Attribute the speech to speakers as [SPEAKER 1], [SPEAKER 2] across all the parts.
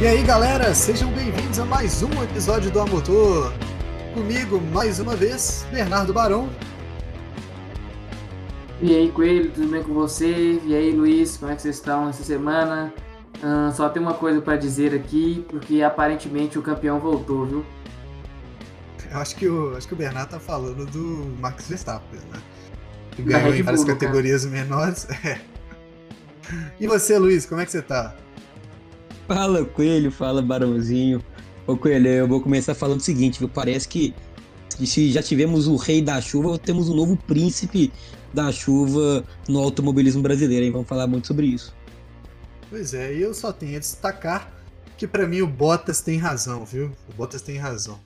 [SPEAKER 1] E aí galera, sejam bem-vindos a mais um episódio do Amotor. Comigo, mais uma vez, Bernardo Barão.
[SPEAKER 2] E aí, Coelho, tudo bem com você? E aí, Luiz, como é que vocês estão essa semana? Só tem uma coisa para dizer aqui, porque aparentemente o campeão voltou, viu?
[SPEAKER 1] Eu acho que o, acho que o Bernardo tá falando do Max Verstappen, né? Que ganhou em várias categorias cara. menores. É. E você, Luiz, como é que você tá?
[SPEAKER 3] Fala, Coelho, fala, Barãozinho. Ô, Coelho, eu vou começar falando o seguinte, viu? Parece que se já tivemos o rei da chuva, temos um novo príncipe da chuva no automobilismo brasileiro, hein? Vamos falar muito sobre isso.
[SPEAKER 1] Pois é, eu só tenho a destacar que para mim o Bottas tem razão, viu? O Bottas tem razão.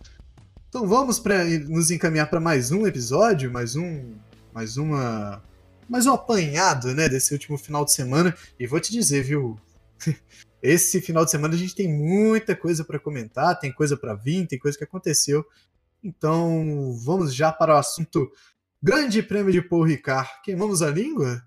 [SPEAKER 1] Então vamos para nos encaminhar para mais um episódio, mais um, mais uma, mais um apanhado, né, desse último final de semana. E vou te dizer, viu? Esse final de semana a gente tem muita coisa para comentar, tem coisa para vir, tem coisa que aconteceu. Então, vamos já para o assunto Grande Prêmio de Paul Ricard. Queimamos a língua?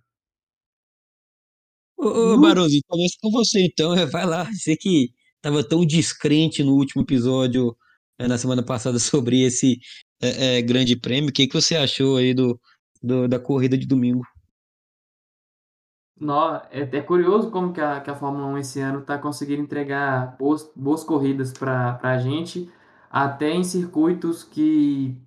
[SPEAKER 3] Ô, ô começa com você então, vai lá. Você que estava tão descrente no último episódio, é, na semana passada, sobre esse é, é, grande prêmio. O que, que você achou aí do, do da corrida de domingo?
[SPEAKER 2] Não, é, é curioso como que a, que a Fórmula 1 esse ano está conseguindo entregar boas, boas corridas para a gente, até em circuitos que,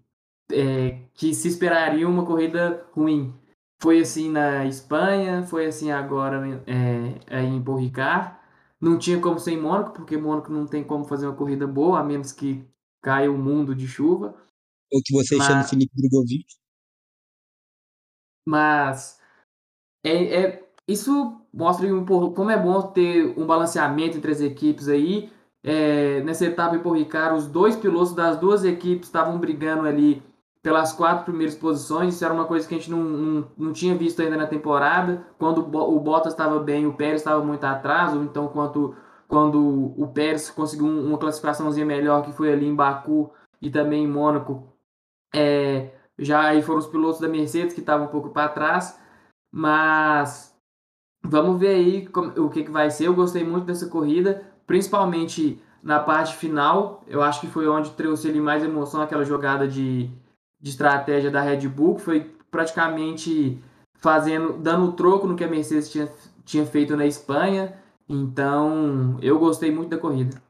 [SPEAKER 2] é, que se esperaria uma corrida ruim. Foi assim na Espanha, foi assim agora é, em Paul Ricard. Não tinha como ser em Mônaco, porque Mônaco não tem como fazer uma corrida boa, a menos que caia o um mundo de chuva.
[SPEAKER 3] Ou que você Mas... chama Felipe Drogovic.
[SPEAKER 2] Mas é, é, isso mostra como é bom ter um balanceamento entre as equipes aí. É, nessa etapa em Porricar, os dois pilotos das duas equipes estavam brigando ali pelas quatro primeiras posições. Isso era uma coisa que a gente não, não, não tinha visto ainda na temporada. Quando o Bottas estava bem, o Pérez estava muito atrás, ou então quando, quando o Pérez conseguiu uma classificaçãozinha melhor, que foi ali em Baku e também em Mônaco, é, já aí foram os pilotos da Mercedes que estavam um pouco para trás. Mas Vamos ver aí o que, que vai ser. Eu gostei muito dessa corrida, principalmente na parte final. Eu acho que foi onde trouxe ali mais emoção aquela jogada de, de estratégia da Red Bull, que foi praticamente fazendo, dando o troco no que a Mercedes tinha, tinha feito na Espanha. Então, eu gostei muito da corrida.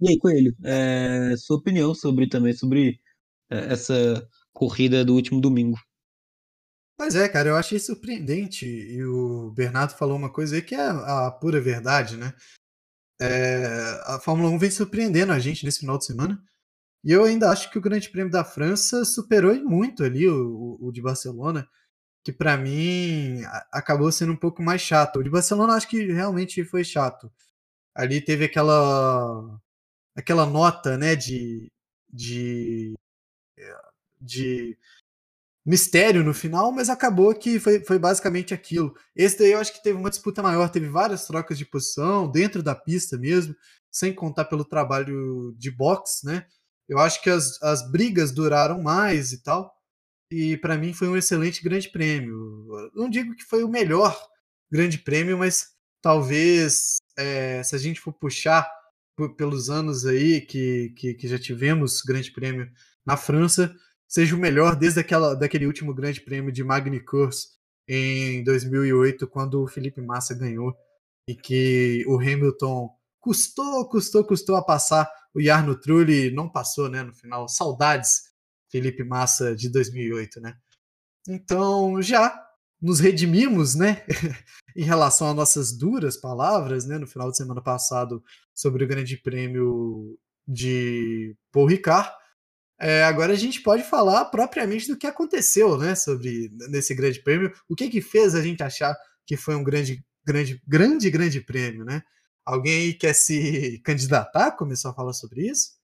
[SPEAKER 3] E aí, Coelho, é, sua opinião sobre também sobre é, essa corrida do último domingo?
[SPEAKER 1] Pois é, cara, eu achei surpreendente. E o Bernardo falou uma coisa aí que é a pura verdade, né? É, a Fórmula 1 vem surpreendendo a gente nesse final de semana. E eu ainda acho que o Grande Prêmio da França superou muito ali o, o, de Barcelona, que para mim acabou sendo um pouco mais chato. O de Barcelona acho que realmente foi chato. Ali teve aquela aquela nota, né, de de de mistério no final, mas acabou que foi, foi basicamente aquilo. Esse daí eu acho que teve uma disputa maior, teve várias trocas de posição dentro da pista mesmo, sem contar pelo trabalho de box, né? Eu acho que as, as brigas duraram mais e tal. E para mim foi um excelente grande prêmio. Não digo que foi o melhor grande prêmio, mas talvez é, se a gente for puxar pelos anos aí que, que, que já tivemos grande prêmio na França, seja o melhor desde aquela, daquele último grande prêmio de Magny-Cours em 2008, quando o Felipe Massa ganhou e que o Hamilton custou, custou, custou a passar. O Jarno Trulli não passou, né, no final. Saudades, Felipe Massa de 2008, né? Então, já nos redimimos, né, em relação às nossas duras palavras, né, no final de semana passado sobre o Grande Prêmio de Paul Ricard. É, agora a gente pode falar propriamente do que aconteceu, né, sobre nesse grande prêmio. O que que fez a gente achar que foi um grande, grande, grande, grande prêmio, né? Alguém aí quer se candidatar? Começou a falar sobre isso?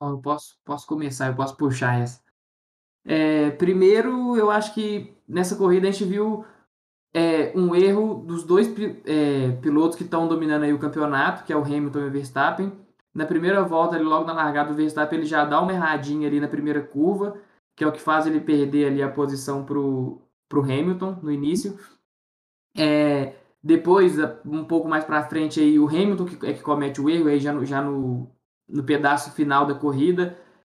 [SPEAKER 2] Eu posso, posso começar, eu posso puxar essa. É, primeiro, eu acho que nessa corrida a gente viu é, um erro dos dois é, pilotos que estão dominando aí o campeonato, que é o Hamilton e o Verstappen na primeira volta, ele, logo na largada, o Verstappen ele já dá uma erradinha ali na primeira curva, que é o que faz ele perder ali a posição pro, pro Hamilton no início. É, Depois, um pouco mais para frente, aí, o Hamilton que, é que comete o erro, aí já, no, já no, no pedaço final da corrida,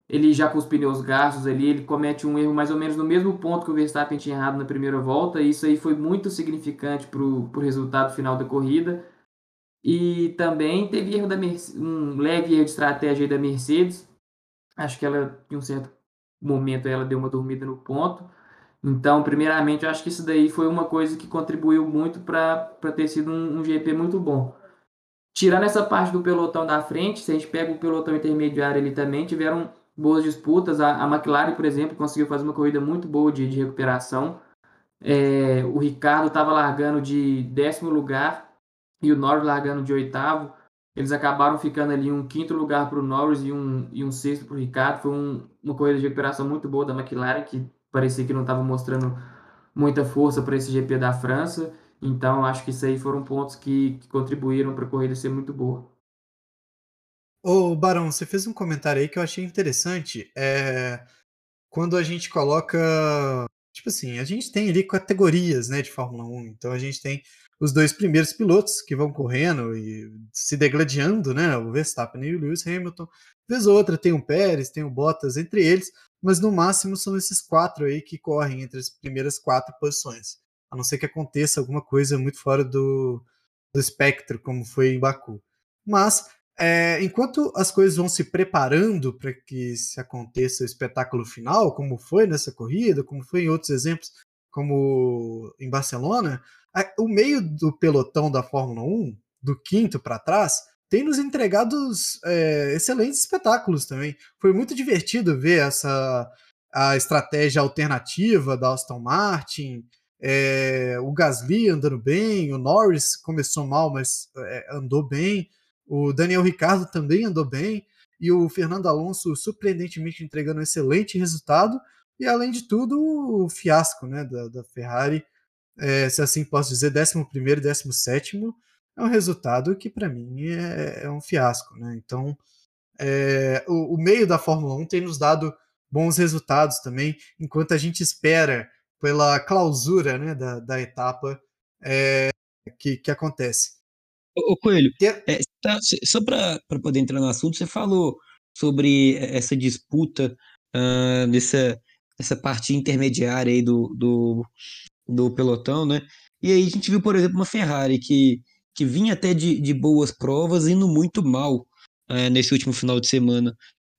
[SPEAKER 2] ele já com os pneus gastos ali, ele comete um erro mais ou menos no mesmo ponto que o Verstappen tinha errado na primeira volta, e isso aí foi muito significante para o resultado final da corrida. E também teve erro da Mercedes, um leve erro de estratégia da Mercedes. Acho que ela, em um certo momento, ela deu uma dormida no ponto. Então, primeiramente, eu acho que isso daí foi uma coisa que contribuiu muito para ter sido um, um, GP muito bom. Tirando essa parte do pelotão da frente, se a gente pega o pelotão intermediário ali também, tiveram boas disputas. A, a McLaren, por exemplo, conseguiu fazer uma corrida muito boa de, de recuperação. É, o Ricardo estava largando de décimo lugar e o Norris largando de oitavo. Eles acabaram ficando ali um quinto lugar para o Norris e um, e um sexto para o Ricardo. Foi um, uma corrida de recuperação muito boa da McLaren, que parecia que não estava mostrando muita força para esse GP da França. Então, acho que isso aí foram pontos que, que contribuíram para a corrida ser muito boa.
[SPEAKER 1] Ô, Barão, você fez um comentário aí que eu achei interessante. É, quando a gente coloca. Tipo assim, a gente tem ali categorias né, de Fórmula 1. Então a gente tem os dois primeiros pilotos que vão correndo e se degladiando, né? O Verstappen e o Lewis Hamilton. Vez ou outra tem o Pérez, tem o Bottas entre eles mas no máximo são esses quatro aí que correm entre as primeiras quatro posições. A não ser que aconteça alguma coisa muito fora do, do espectro, como foi em Baku. Mas, é, enquanto as coisas vão se preparando para que se aconteça o espetáculo final, como foi nessa corrida, como foi em outros exemplos, como em Barcelona, o meio do pelotão da Fórmula 1, do quinto para trás, tem nos entregado é, excelentes espetáculos também. Foi muito divertido ver essa a estratégia alternativa da Aston Martin, é, o Gasly andando bem, o Norris começou mal, mas é, andou bem, o Daniel Ricardo também andou bem, e o Fernando Alonso surpreendentemente entregando um excelente resultado, e além de tudo, o fiasco né, da, da Ferrari, é, se assim posso dizer, 11 e 17 é um resultado que para mim é, é, um fiasco, né? Então, é, o, o, meio da Fórmula 1 tem nos dado bons resultados também, enquanto a gente espera pela clausura né, da, da etapa é, que, que acontece.
[SPEAKER 3] Ô, Coelho, é, tá, só para poder entrar no assunto, você falou sobre essa disputa uh, dessa, dessa parte intermediária aí do, do, do pelotão, né? E aí a gente viu, por exemplo, uma Ferrari que que vinha até de, de boas provas, indo muito mal é, nesse último final de semana.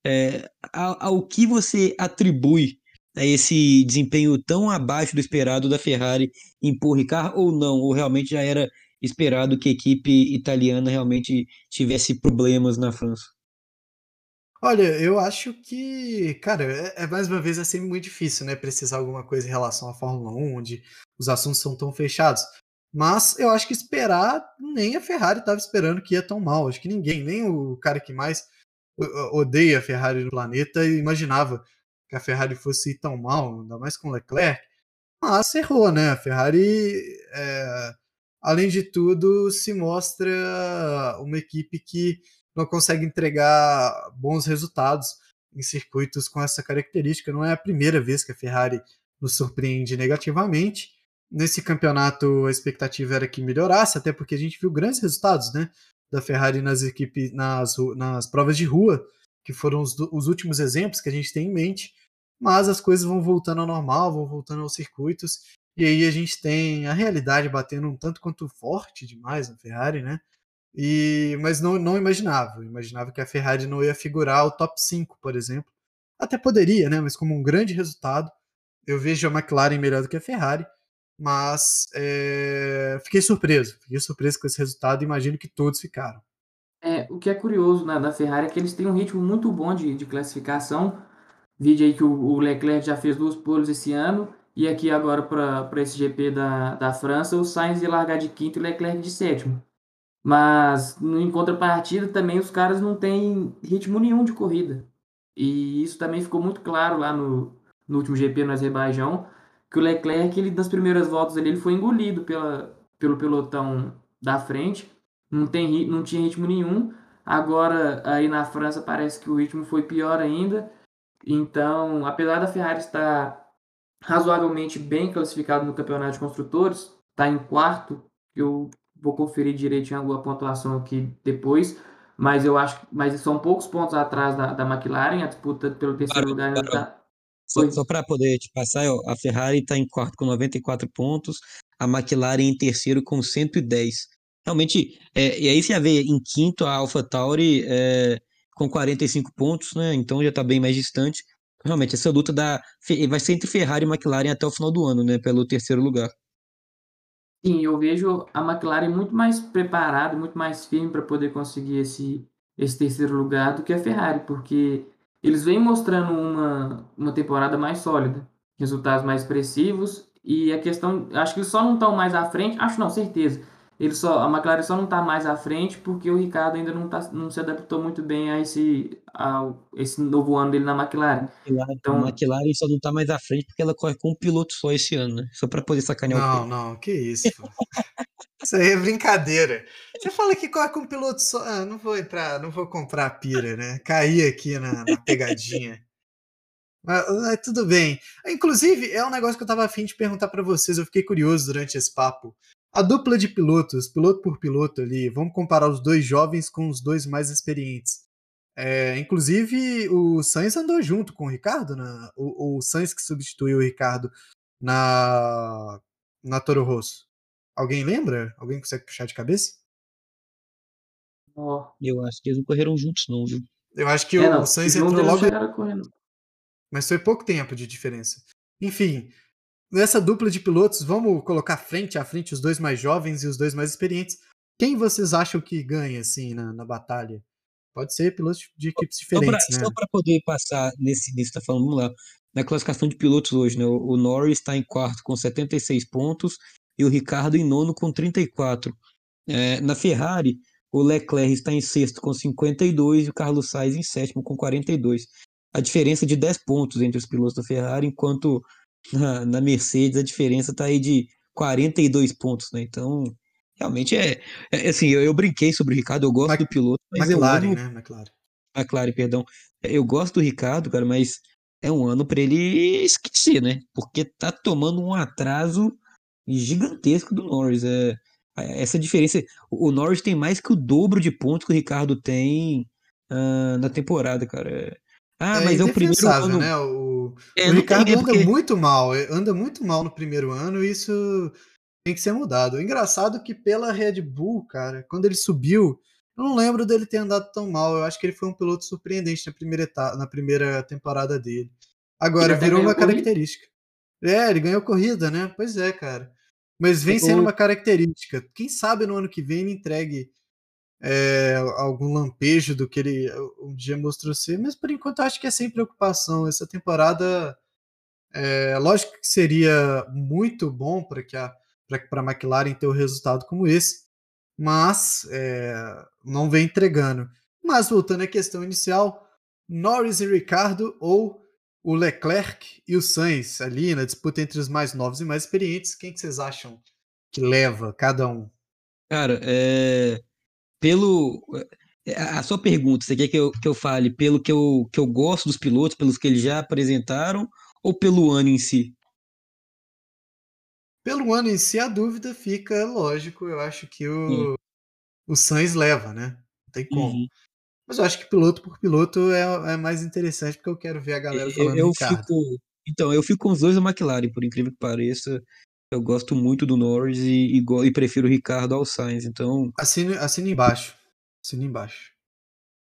[SPEAKER 3] É, ao, ao que você atribui a esse desempenho tão abaixo do esperado da Ferrari em Paul ou não? Ou realmente já era esperado que a equipe italiana realmente tivesse problemas na França?
[SPEAKER 1] Olha, eu acho que, cara, é, é, mais uma vez é sempre muito difícil, né, precisar alguma coisa em relação à Fórmula 1, onde os assuntos são tão fechados. Mas eu acho que esperar, nem a Ferrari estava esperando que ia tão mal. Acho que ninguém, nem o cara que mais odeia a Ferrari no planeta, imaginava que a Ferrari fosse ir tão mal, ainda mais com Leclerc. Mas errou, né? A Ferrari, é, além de tudo, se mostra uma equipe que não consegue entregar bons resultados em circuitos com essa característica. Não é a primeira vez que a Ferrari nos surpreende negativamente nesse campeonato a expectativa era que melhorasse, até porque a gente viu grandes resultados, né? Da Ferrari nas equipes, nas, nas provas de rua, que foram os, os últimos exemplos que a gente tem em mente. Mas as coisas vão voltando ao normal, vão voltando aos circuitos, e aí a gente tem a realidade batendo um tanto quanto forte demais na Ferrari, né? E, mas não, não imaginava. Imaginava que a Ferrari não ia figurar o top 5, por exemplo. Até poderia, né? Mas como um grande resultado, eu vejo a McLaren melhor do que a Ferrari mas é, fiquei surpreso, fiquei surpreso com esse resultado e imagino que todos ficaram.
[SPEAKER 2] É, o que é curioso na, Ferrari é que eles têm um ritmo muito bom de, de classificação. Vídeo aí que o, o, Leclerc já fez duas poles esse ano, e aqui agora para esse GP da, da França, o Sainz ia largar de quinto e o Leclerc de sétimo. Mas em contrapartida também os caras não têm ritmo nenhum de corrida. E isso também ficou muito claro lá no, no último GP no Azerbaijão que o Leclerc, ele, nas primeiras voltas ali, ele foi engolido pela, pelo pelotão da frente, não, tem, não tinha ritmo nenhum. Agora, aí na França, parece que o ritmo foi pior ainda. Então, apesar da Ferrari estar razoavelmente bem classificado no campeonato de construtores, está em quarto eu vou conferir direitinho a pontuação aqui depois, mas eu acho mas são poucos pontos atrás da, da McLaren, a disputa pelo terceiro lugar ainda está.
[SPEAKER 3] Só, só para poder te passar, a Ferrari está em quarto com 94 pontos, a McLaren em terceiro com 110. Realmente, é, e aí você vê em quinto a AlphaTauri é, com 45 pontos, né? Então já está bem mais distante. Realmente, essa luta da, vai ser entre Ferrari e McLaren até o final do ano, né? Pelo terceiro lugar.
[SPEAKER 2] Sim, eu vejo a McLaren muito mais preparada, muito mais firme para poder conseguir esse, esse terceiro lugar do que a Ferrari, porque eles vêm mostrando uma, uma temporada mais sólida, resultados mais expressivos, e a questão, acho que eles só não estão mais à frente, acho não, certeza, ele só, a McLaren só não está mais à frente porque o Ricardo ainda não, tá, não se adaptou muito bem a esse, a esse novo ano dele na McLaren.
[SPEAKER 3] Então, a McLaren só não está mais à frente porque ela corre com um piloto só esse ano, né? Só para poder sacanear
[SPEAKER 1] não, o Não, não, que isso. isso aí é brincadeira. Você fala que corre com um piloto só. Ah, não vou entrar, não vou comprar a pira, né? Cair aqui na, na pegadinha. Mas, mas, tudo bem. Inclusive, é um negócio que eu estava afim de perguntar para vocês. Eu fiquei curioso durante esse papo. A dupla de pilotos, piloto por piloto ali, vamos comparar os dois jovens com os dois mais experientes. É, inclusive, o Sainz andou junto com o Ricardo, na, o, o Sainz que substituiu o Ricardo na, na Toro Rosso. Alguém lembra? Alguém consegue puxar de cabeça?
[SPEAKER 3] Oh. Eu acho que eles não correram juntos, não, viu?
[SPEAKER 1] Eu acho que é, o não, Sainz entrou logo. Mas foi pouco tempo de diferença. Enfim, nessa dupla de pilotos, vamos colocar frente a frente os dois mais jovens e os dois mais experientes. Quem vocês acham que ganha, assim, na, na batalha? Pode ser pilotos de equipes diferentes,
[SPEAKER 3] só
[SPEAKER 1] pra,
[SPEAKER 3] né? Só para poder passar nesse nisso, tá falando, vamos lá. Na classificação de pilotos hoje, né? O, o Norris está em quarto com 76 pontos e o Ricardo em nono com 34. É, na Ferrari, o Leclerc está em sexto com 52 e o Carlos Sainz em sétimo com 42. A diferença de 10 pontos entre os pilotos da Ferrari, enquanto na, na Mercedes a diferença está aí de 42 pontos, né? Então, realmente é, é assim, eu, eu, brinquei sobre o Ricardo, eu gosto Mac, do piloto,
[SPEAKER 1] mas McLaren, amo, né? McLaren.
[SPEAKER 3] McLaren, perdão. Eu gosto do Ricardo, cara, mas é um ano para ele esquecer, né? Porque tá tomando um atraso gigantesco do Norris. É, essa diferença, o Norris tem mais que o dobro de pontos que o Ricardo tem uh, na temporada, cara. É,
[SPEAKER 1] ah, é mas é o primeiro ano. Né? O, é, o Ricardo anda porque... muito mal, anda muito mal no primeiro ano e isso tem que ser mudado. O engraçado é que pela Red Bull, cara, quando ele subiu, eu não lembro dele ter andado tão mal. Eu acho que ele foi um piloto surpreendente na primeira, etapa, na primeira temporada dele. Agora, virou uma característica. É, ele ganhou corrida, né? Pois é, cara. Mas vem sendo uma característica. Quem sabe no ano que vem ele entregue é, algum lampejo do que ele um dia mostrou ser, mas por enquanto acho que é sem preocupação. Essa temporada, é, lógico que seria muito bom para que a para McLaren ter um resultado como esse, mas é, não vem entregando. Mas voltando à questão inicial, Norris e Ricardo ou o Leclerc e o Sainz ali na disputa entre os mais novos e mais experientes, quem que vocês acham que leva cada um?
[SPEAKER 3] Cara, é pelo. Eh, a sua pergunta, você quer que eu, que eu fale pelo que eu, que eu gosto dos pilotos, pelos que eles já apresentaram, ou pelo ano em si?
[SPEAKER 1] Pelo ano em si, a dúvida fica, lógico, eu acho que o, o Sainz leva, né? Não tem como. Uhum. Mas eu acho que piloto por piloto é, é mais interessante, porque eu quero ver a galera falando
[SPEAKER 3] eu, eu fico, Então, eu fico com os dois da McLaren, por incrível que pareça. Eu gosto muito do Norris e, e, e prefiro o Ricardo ao Sainz, então...
[SPEAKER 1] Assina, assina embaixo. Assina embaixo.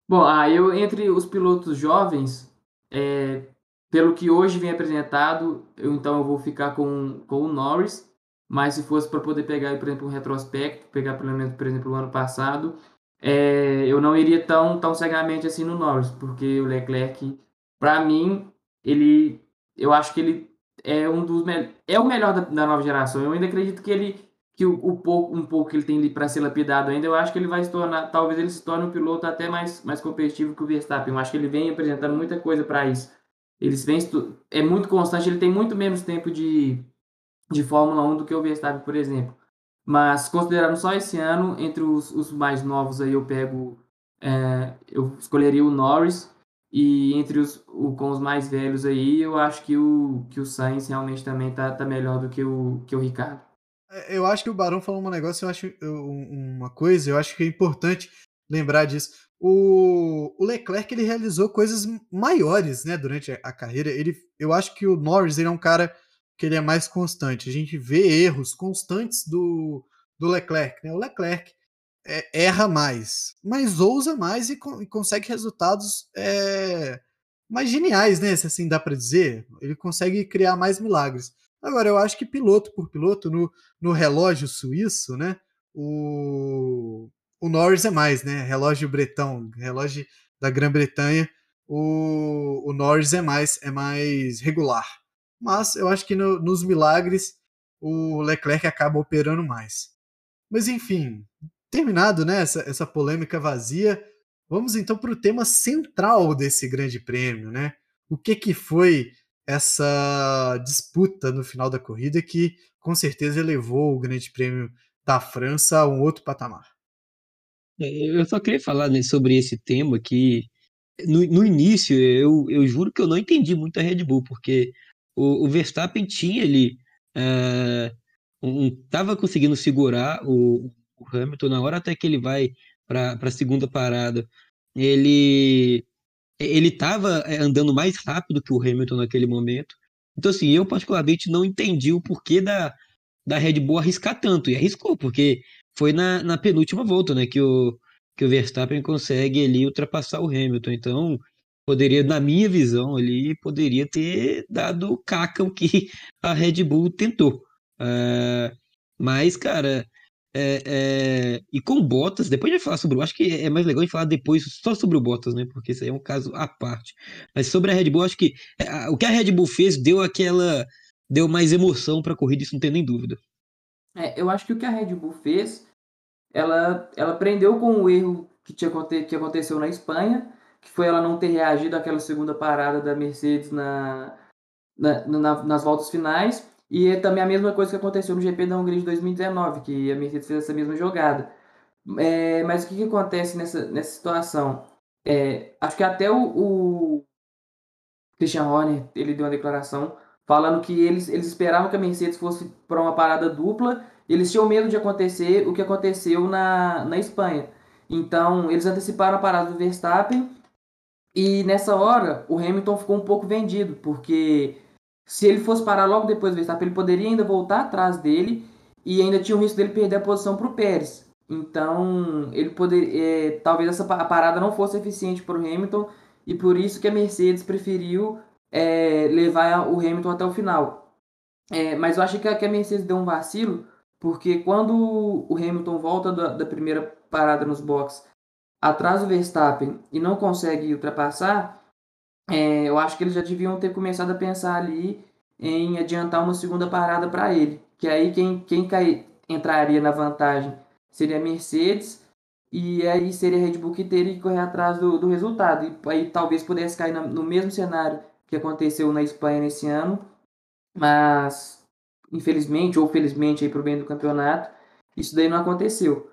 [SPEAKER 2] Bom, ah, eu entre os pilotos jovens, é, pelo que hoje vem apresentado, eu, então eu vou ficar com, com o Norris, mas se fosse para poder pegar, por exemplo, um retrospecto, pegar pelo menos, por exemplo, o ano passado, é, eu não iria tão, tão cegamente assim no Norris, porque o Leclerc, para mim, ele, eu acho que ele é um dos é o melhor da, da, nova geração. Eu ainda acredito que ele que o, o pouco um pouco que ele tem para ser lapidado ainda, eu acho que ele vai se tornar, talvez ele se torne um piloto até mais mais competitivo que o Verstappen. Eu acho que ele vem apresentando muita coisa para isso. Ele vem é muito constante, ele tem muito menos tempo de de Fórmula 1 do que o Verstappen, por exemplo. Mas considerando só esse ano, entre os, os mais novos aí eu pego é, eu escolheria o Norris e entre os o, com os mais velhos aí, eu acho que o, que o Sainz realmente também tá, tá melhor do que o, que o Ricardo.
[SPEAKER 1] É, eu acho que o Barão falou um negócio, eu acho uma coisa, eu acho que é importante lembrar disso. O, o Leclerc ele realizou coisas maiores, né, durante a, carreira. Ele, eu acho que o Norris ele é um cara que ele é mais constante. A gente vê erros constantes do, do Leclerc, né? O Leclerc é, erra mais, mas ousa mais e, e consegue resultados é, mais geniais, né? Se assim dá para dizer. Ele consegue criar mais milagres. Agora, eu acho que piloto por piloto, no, no relógio suíço, né? O, o Norris é mais, né? Relógio bretão, relógio da Grã-Bretanha, o, o Norris é mais, é mais regular. Mas eu acho que no, nos milagres o Leclerc acaba operando mais. Mas enfim, terminado né, essa, essa polêmica vazia, vamos então para o tema central desse grande prêmio, né? O que, que foi essa disputa no final da corrida que com certeza elevou o grande prêmio da França a um outro patamar.
[SPEAKER 3] É, eu só queria falar né, sobre esse tema que no, no início eu, eu juro que eu não entendi muito a Red Bull, porque o, o Verstappen tinha ali. Uh, um, conseguindo segurar o, o Hamilton na hora até que ele vai para a segunda parada. Ele ele estava é, andando mais rápido que o Hamilton naquele momento. Então, assim, eu particularmente não entendi o porquê da, da Red Bull arriscar tanto. E arriscou, porque foi na, na penúltima volta, né, que o, que o Verstappen consegue ali ultrapassar o Hamilton. Então, poderia, na minha visão ali, poderia ter dado caca o que a Red Bull tentou. Uh, mas, cara, é, é, e com Bottas, depois de falar sobre o. Acho que é mais legal a gente falar depois só sobre o Bottas, né? Porque isso aí é um caso à parte. Mas sobre a Red Bull, acho que é, o que a Red Bull fez deu aquela. deu mais emoção para a corrida, isso não tem nem dúvida.
[SPEAKER 2] É, eu acho que o que a Red Bull fez, ela, ela prendeu com o erro que, tinha, que aconteceu na Espanha, que foi ela não ter reagido àquela segunda parada da Mercedes na, na, na nas voltas finais e é também a mesma coisa que aconteceu no GP da Hungria de 2019, que a Mercedes fez essa mesma jogada. É, mas o que, que, acontece nessa, nessa situação? É, acho que até o, o Christian Horner ele deu uma declaração falando que eles, eles esperavam que a Mercedes fosse para uma parada dupla, eles tinham medo de acontecer o que aconteceu na, na Espanha. Então, eles anteciparam a parada do Verstappen e nessa hora o Hamilton ficou um pouco vendido, porque se ele fosse parar logo depois do Verstappen, ele poderia ainda voltar atrás dele e ainda tinha o risco dele perder a posição para o Pérez. Então, ele poder, é, talvez essa parada não fosse eficiente para o Hamilton e por isso que a Mercedes preferiu é, levar o Hamilton até o final. É, mas eu acho que a, que a Mercedes deu um vacilo, porque quando o Hamilton volta da, da primeira parada nos boxes atrás do Verstappen e não consegue ultrapassar, é, eu acho que eles já deviam ter começado a pensar ali em adiantar uma segunda parada para ele. Que aí quem, quem cai, entraria na vantagem seria a Mercedes e aí seria a Red Bull que teria que correr atrás do, do resultado. E aí talvez pudesse cair no mesmo cenário que aconteceu na Espanha nesse ano, mas infelizmente ou felizmente para o bem do campeonato, isso daí não aconteceu.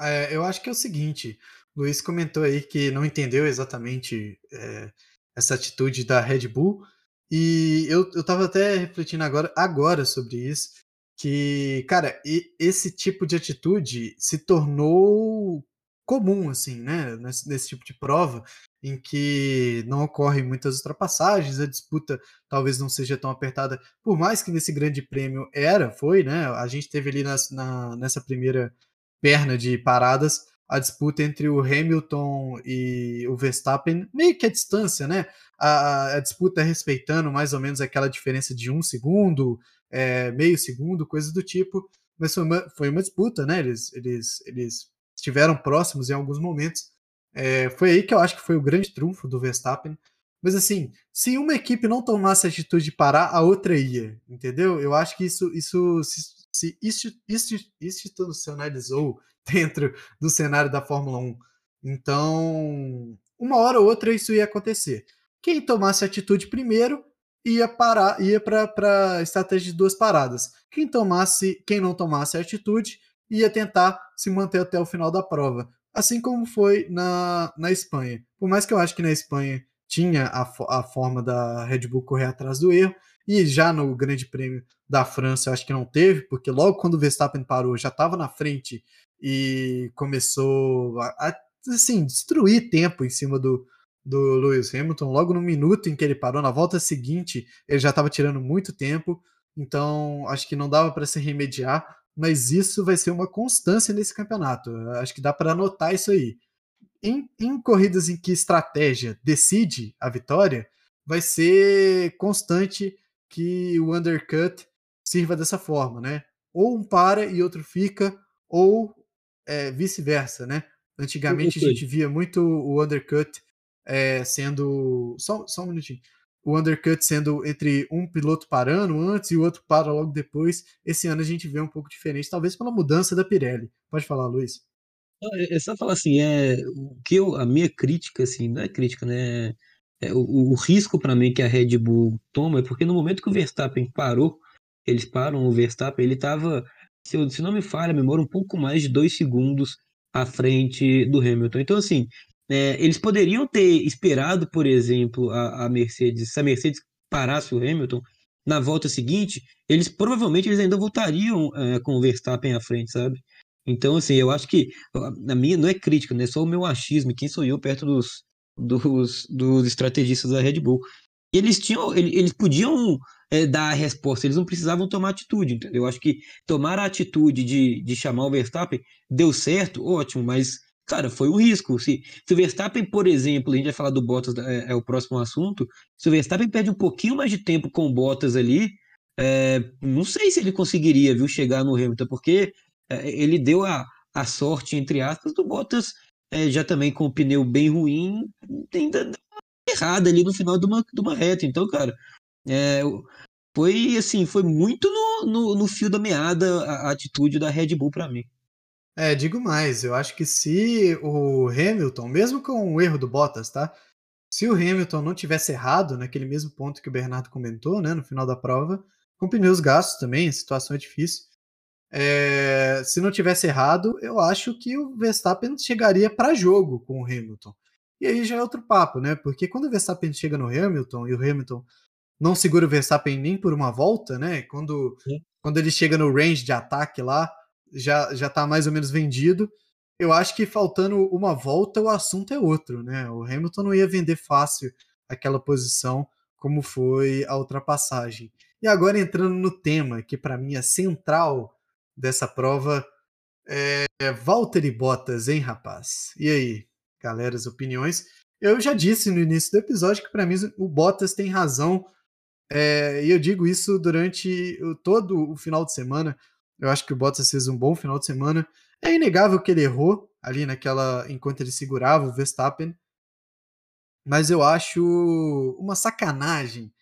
[SPEAKER 1] É, eu acho que é o seguinte, Luiz comentou aí que não entendeu exatamente é, essa atitude da Red Bull. E eu, eu tava até refletindo agora, agora sobre isso, que, cara, esse tipo de atitude se tornou comum, assim, né? Nesse, nesse tipo de prova, em que não ocorrem muitas ultrapassagens, a disputa talvez não seja tão apertada, por mais que nesse grande prêmio era, foi, né? A gente teve ali nas, na, nessa primeira perna de paradas a disputa entre o Hamilton e o Verstappen, meio que a distância, né? A, a disputa respeitando mais ou menos aquela diferença de um segundo, é, meio segundo, coisa do tipo. Mas foi uma, foi uma disputa, né? Eles, eles, eles estiveram próximos em alguns momentos. É, foi aí que eu acho que foi o grande trunfo do Verstappen. Mas assim, se uma equipe não tomasse a atitude de parar, a outra ia, entendeu? Eu acho que isso, isso se, se institucionalizou dentro do cenário da Fórmula 1. Então, uma hora ou outra isso ia acontecer. Quem tomasse atitude primeiro ia parar, ia para a estratégia de duas paradas. Quem tomasse, quem não tomasse atitude ia tentar se manter até o final da prova, assim como foi na, na Espanha. Por mais que eu acho que na Espanha tinha a, a forma da Red Bull correr atrás do erro, E já no Grande Prêmio da França, eu acho que não teve, porque logo quando o Verstappen parou, já estava na frente e começou a, a assim, destruir tempo em cima do, do Lewis Hamilton. Logo no minuto em que ele parou, na volta seguinte, ele já estava tirando muito tempo. Então, acho que não dava para se remediar, mas isso vai ser uma constância nesse campeonato. Acho que dá para anotar isso aí. Em, em corridas em que estratégia decide a vitória, vai ser constante que o undercut sirva dessa forma, né? Ou um para e outro fica, ou é, vice-versa, né? Antigamente a gente via muito o undercut é, sendo. Só, só um minutinho. O undercut sendo entre um piloto parando antes e o outro para logo depois. Esse ano a gente vê um pouco diferente, talvez pela mudança da Pirelli. Pode falar, Luiz.
[SPEAKER 3] É, é só falar assim, é o que eu, a minha crítica, assim, não é crítica, né? É, o, o risco para mim que a Red Bull toma é porque no momento que o Verstappen parou, eles param o Verstappen, ele estava, se, se não me falha a memória, um pouco mais de dois segundos à frente do Hamilton. Então, assim, é, eles poderiam ter esperado, por exemplo, a, a, Mercedes, se a Mercedes parasse o Hamilton na volta seguinte, eles provavelmente eles ainda voltariam é, com o Verstappen à frente, sabe? Então, assim, eu acho que a minha não é crítica, né? É só o meu achismo, quem sou eu perto dos, dos, dos estrategistas da Red Bull. Eles tinham, eles podiam é, dar a resposta, eles não precisavam tomar atitude, entendeu? Eu acho que tomar a atitude de, de chamar o Verstappen deu certo, ótimo, mas, cara, foi um risco. Se, se o Verstappen, por exemplo, a gente vai falar do Bottas, é, é o próximo assunto, se o Verstappen perde um pouquinho mais de tempo com o Bottas ali, é, não sei se ele conseguiria, viu, chegar no Hamilton, porque é, ele deu a, a sorte, entre aspas, do Bottas é, já também com o pneu bem ruim, ainda errada ali no final de uma, de uma reta. Então, cara, é, foi assim, foi muito no, no, no, fio da meada a, a atitude da Red Bull para mim.
[SPEAKER 1] É, digo mais, eu acho que se o Hamilton, mesmo com o erro do Bottas, tá? Se o Hamilton não tivesse errado naquele mesmo ponto que o Bernardo comentou, né, no final da prova, com pneus gastos também, a situação é difícil. É, se não tivesse errado, eu acho que o Verstappen chegaria para jogo com o Hamilton. E aí já é outro papo, né? Porque quando o Verstappen chega no Hamilton e o Hamilton não segura o Verstappen nem por uma volta, né? Quando, quando ele chega no range de ataque lá, já, já tá mais ou menos vendido. Eu acho que faltando uma volta, o assunto é outro, né? O Hamilton não ia vender fácil aquela posição como foi a ultrapassagem. E agora entrando no tema, que para mim é central dessa prova é Valtteri Bottas, hein, rapaz? E aí, galera, as opiniões? Eu já disse no início do episódio que para mim o Bottas tem razão, é, e eu digo isso durante todo o final de semana. Eu acho que o Bottas fez um bom final de semana. É inegável que ele errou ali naquela enquanto ele segurava o Verstappen, mas eu acho uma sacanagem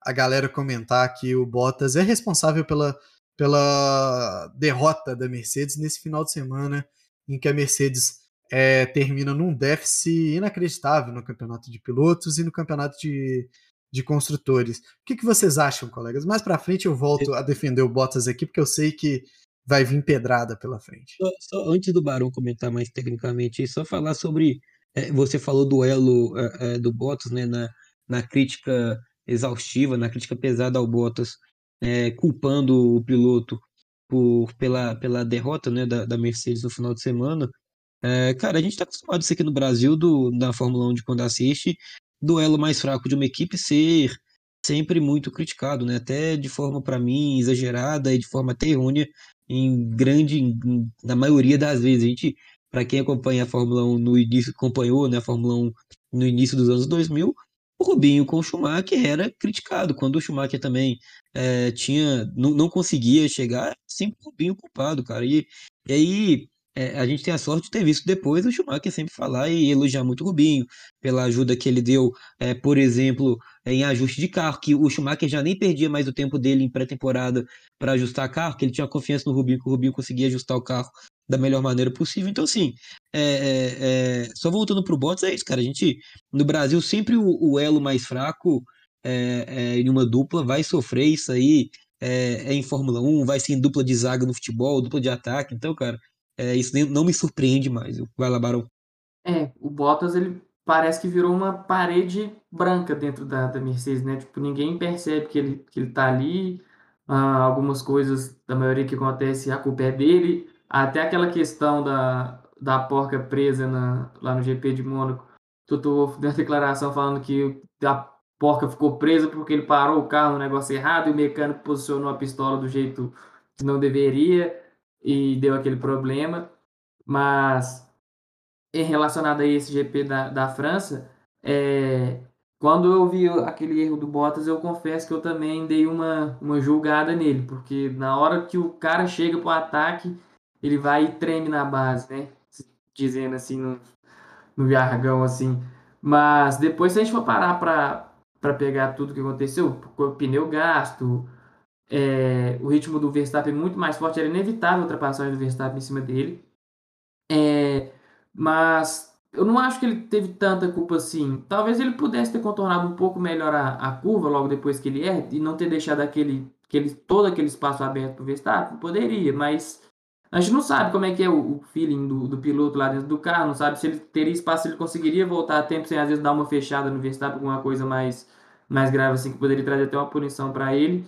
[SPEAKER 1] a galera comentar que o Bottas é responsável pela pela derrota da Mercedes nesse final de semana, em que a Mercedes é, termina num déficit inacreditável no campeonato de pilotos e no campeonato de, de construtores. O que, que vocês acham, colegas? Mais para frente eu volto a defender o Bottas aqui, porque eu sei que vai vir pedrada pela frente.
[SPEAKER 3] Só, só antes do Barão comentar mais tecnicamente, só falar sobre. É, você falou do elo é, é, do Bottas, né, na, na crítica exaustiva, na crítica pesada ao Bottas é, culpando o piloto por, pela, pela derrota né, da, da Mercedes no final de semana. É, cara, a gente está acostumado a ser aqui no Brasil, do, da Fórmula 1 de quando assiste, duelo mais fraco de uma equipe ser sempre muito criticado, né? Até de forma, para mim, exagerada e de forma até errônea, em grande, em, na maioria das vezes. A gente, para quem acompanha a Fórmula 1 no início, acompanhou né, a Fórmula 1 no início dos anos 2000, o Rubinho com o Schumacher era criticado. Quando o Schumacher também é, tinha, não, não conseguia chegar, sempre o Rubinho culpado, cara. E, e aí é, a gente tem a sorte de ter visto depois o Schumacher sempre falar e elogiar muito o Rubinho pela ajuda que ele deu, é, por exemplo, em ajuste de carro, que o Schumacher já nem perdia mais o tempo dele em pré-temporada para ajustar carro, que ele tinha confiança no Rubinho, que o Rubinho conseguia ajustar o carro da melhor maneira possível. Então, assim, é, é, é, só voltando para o Bottas, é isso, cara. A gente, no Brasil, sempre o, o elo mais fraco é, é, em uma dupla vai sofrer isso aí. É, é, em Fórmula 1, vai ser em dupla de zaga no futebol, dupla de ataque. Então, cara, isso nem, não me surpreende mais. Vai Barão.
[SPEAKER 2] É, o Bottas, ele parece que virou uma parede branca dentro da, da Mercedes, né? Tipo, ninguém percebe que ele, que ele tá ali. Ah, algumas coisas, da maioria que acontece, a culpa é dele. Até aquela questão da, da porca presa na, lá no GP de Mônaco. Toto Wolff deu uma declaração falando que a porca ficou presa porque ele parou o carro no negócio errado e o mecânico posicionou a pistola do jeito que não deveria e deu aquele problema. Mas relacionado a esse GP da, da França, é, quando eu vi aquele erro do Bottas, eu confesso que eu também dei uma, uma julgada nele, porque na hora que o cara chega para o ataque, ele vai e treme na base, né? Dizendo assim no, no jargão assim. Mas depois, se a gente for parar para pegar tudo que aconteceu, pneu gasto, é, o ritmo do Verstappen muito mais forte, era inevitável ultrapassagem do Verstappen em cima dele. É, mas eu não acho que ele teve tanta culpa assim. Talvez ele pudesse ter contornado um pouco melhor a, a curva logo depois que ele erra e não ter deixado aquele, aquele, todo aquele espaço aberto para o Verstappen. Poderia, mas a gente não sabe como é que é o, o feeling do, do, piloto lá dentro do carro, não sabe se ele teria espaço, se ele conseguiria voltar a tempo sem às vezes dar uma fechada no Verstappen, alguma coisa mais, mais grave assim que poderia trazer até uma punição para ele.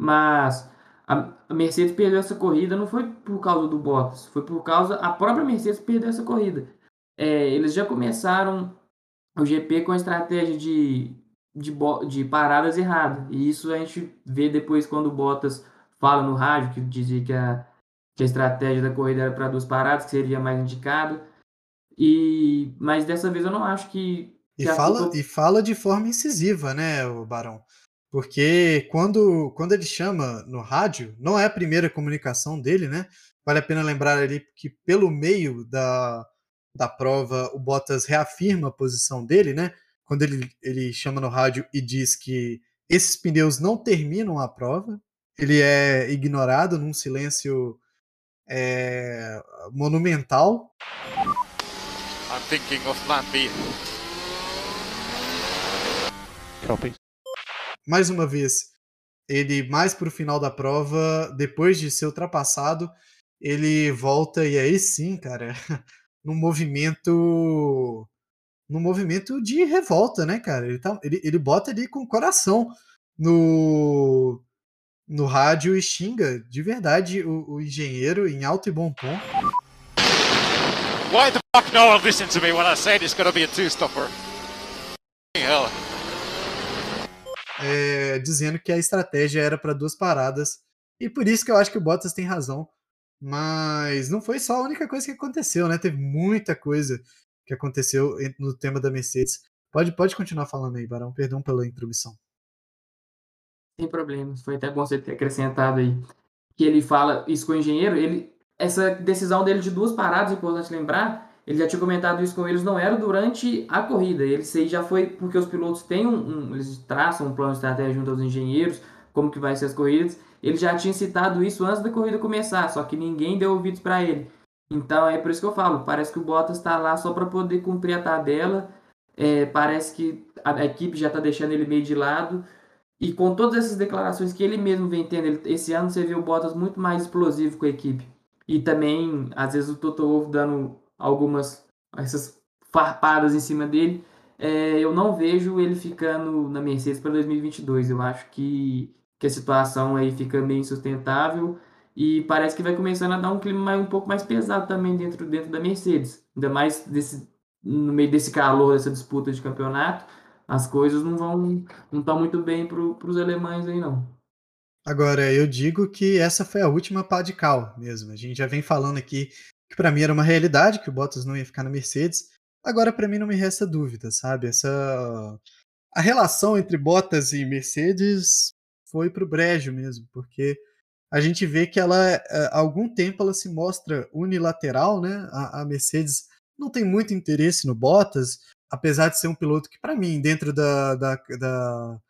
[SPEAKER 2] Mas a, Mercedes perdeu essa corrida não foi por causa do Bottas, foi por causa a própria Mercedes perdeu essa corrida. É, eles já começaram o GP com a estratégia de, de, de paradas erradas. E isso a gente vê depois quando o Bottas fala no rádio, que dizia que a, que a estratégia da corrida era para duas paradas, que seria mais indicado. E, mas dessa vez eu não acho que.
[SPEAKER 1] que e, fala, e fala de forma incisiva, né, o Barão? Porque quando, quando ele chama no rádio, não é a primeira comunicação dele, né? Vale a pena lembrar ali que pelo meio da, da prova o Bottas reafirma a posição dele, né? Quando ele, ele chama no rádio e diz que esses pneus não terminam a prova, ele é ignorado num silêncio é, monumental. I'm thinking of plan B. Copy mais uma vez, ele mais para o final da prova, depois de ser ultrapassado, ele volta e aí sim, cara, num movimento num movimento de revolta, né, cara? Ele, tá, ele, ele bota ali com o coração no, no rádio e xinga de verdade o, o engenheiro em alto e bom tom. Why the fuck no one listen to me when I said it's gonna be a two-stopper? Hell é, dizendo que a estratégia era para duas paradas. E por isso que eu acho que o Bottas tem razão. Mas não foi só a única coisa que aconteceu, né? Teve muita coisa que aconteceu no tema da Mercedes. Pode, pode continuar falando aí, Barão. Perdão pela intromissão.
[SPEAKER 2] Sem problemas. Foi até bom você ter acrescentado aí. Que ele fala isso com o engenheiro. Ele, essa decisão dele de duas paradas, é importante lembrar, ele já tinha comentado isso com eles, não era durante a corrida. Ele sei já foi porque os pilotos têm um, um, eles traçam um plano de estratégia junto aos engenheiros, como que vai ser as corridas. Ele já tinha citado isso antes da corrida começar, só que ninguém deu ouvidos para ele. Então é por isso que eu falo, parece que o Bottas está lá só para poder cumprir a tabela. É, parece que a, equipe já está deixando ele meio de lado. E com todas essas declarações que ele mesmo vem tendo, ele, esse ano você viu o Bottas muito mais explosivo com a equipe. E também, às vezes, o Toto Wolff dando algumas essas farpadas em cima dele. É, eu não vejo ele ficando na Mercedes para 2022. Eu acho que, que a situação aí fica meio insustentável e parece que vai começando a dar um clima mais, um pouco mais pesado também dentro, dentro da Mercedes. Ainda mais desse, no meio desse calor, dessa disputa de campeonato, as coisas não vão não estão muito bem para os alemães aí não.
[SPEAKER 1] Agora, eu digo que essa foi a última pá de cal mesmo. A gente já vem falando aqui que para mim era uma realidade que o Bottas não ia ficar na Mercedes. Agora para mim não me resta dúvida, sabe? Essa a relação entre Bottas e Mercedes foi pro brejo mesmo, porque a gente vê que ela eh, há algum tempo ela se mostra unilateral, né? A, a Mercedes não tem muito interesse no Bottas, apesar de ser um piloto que para mim dentro da, da, da,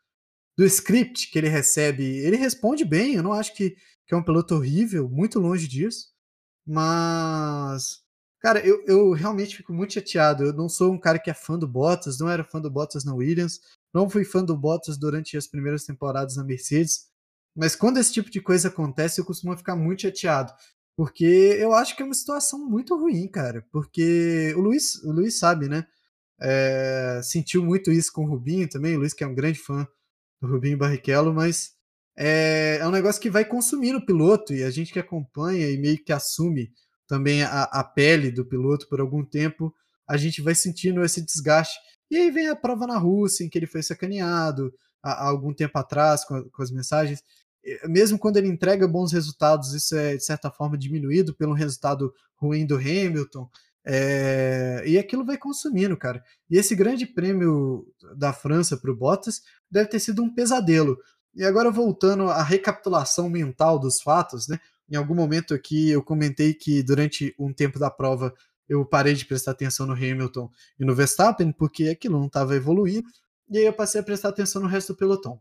[SPEAKER 1] do script que ele recebe, ele responde bem. Eu não acho que, que é um piloto horrível, muito longe disso. Mas, cara, eu, eu realmente fico muito chateado. Eu não sou um cara que é fã do Bottas, não era fã do Bottas na Williams, não fui fã do Bottas durante as primeiras temporadas na Mercedes. Mas quando esse tipo de coisa acontece, eu costumo ficar muito chateado. Porque eu acho que é uma situação muito ruim, cara. Porque o Luiz, o Luiz sabe, né? é, sentiu muito isso com o Rubinho também, o Luiz que é um grande fã do Rubinho Barrichello, mas é, é, um negócio que vai consumindo o piloto e a gente que acompanha e meio que assume também a, a pele do piloto por algum tempo, a gente vai sentindo esse desgaste. E aí vem a prova na Rússia, em que ele foi sacaneado há, há algum tempo atrás com, com as mensagens mesmo quando ele entrega bons resultados, isso é de certa forma diminuído pelo resultado ruim do Hamilton. É, e aquilo vai consumindo, cara. E esse grande prêmio da França para o Bottas deve ter sido um pesadelo. E agora voltando à recapitulação mental dos fatos, né? Em algum momento aqui eu comentei que durante um tempo da prova eu parei de prestar atenção no Hamilton e no Verstappen porque aquilo não estava evoluindo. E aí eu passei a prestar atenção no resto do pelotão.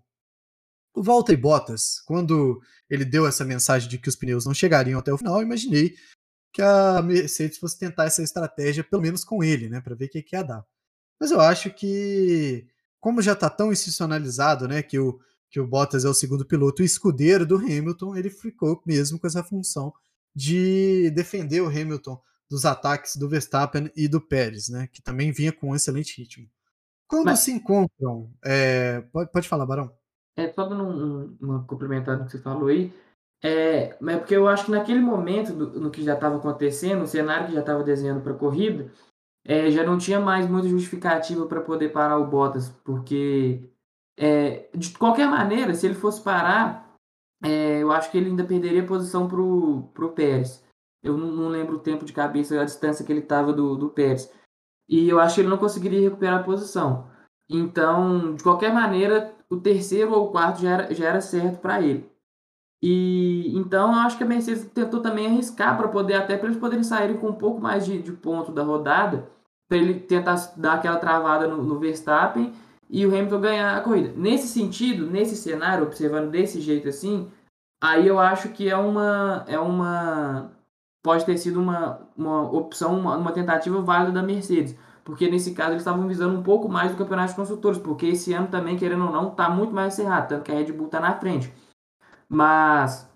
[SPEAKER 1] O Valtteri Bottas, quando ele deu essa mensagem de que os pneus não chegariam até o final, eu imaginei que a Mercedes fosse tentar essa estratégia, pelo menos com ele, né, para ver o que, que ia dar. Mas eu acho que, como já está tão institucionalizado, né, que o, que o Bottas é o segundo piloto, o escudeiro do Hamilton, ele ficou mesmo com essa função de defender o Hamilton dos ataques do Verstappen e do Pérez, né, que também vinha com um excelente ritmo. Quando Mas... se encontram, é... pode, pode falar, Barão.
[SPEAKER 2] É, só dando um, uma complementada no que você falou aí, é, mas porque eu acho que naquele momento, do, no que já estava acontecendo, o cenário que já estava desenhando para a corrida, é, já não tinha mais muita justificativa para poder parar o Bottas, porque é, de qualquer maneira, se ele fosse parar, é, eu acho que ele ainda perderia posição para o Pérez. Eu não, não, lembro o tempo de cabeça, a distância que ele estava do, do Pérez. E eu acho que ele não conseguiria recuperar a posição. Então, de qualquer maneira, o terceiro ou o quarto já era, já era certo para ele. E então eu acho que a Mercedes tentou também arriscar para poder até para eles poderem saírem com um pouco mais de, de ponto da rodada, para ele tentar dar aquela travada no, no, Verstappen e o Hamilton ganhar a corrida. Nesse sentido, nesse cenário, observando desse jeito assim, aí eu acho que é uma é uma pode ter sido uma, uma opção, uma, uma tentativa válida da Mercedes porque nesse caso eles estavam visando um pouco mais do campeonato de construtores, porque esse ano também, querendo ou não, está muito mais cerrado, tanto que a Red Bull está na frente. Mas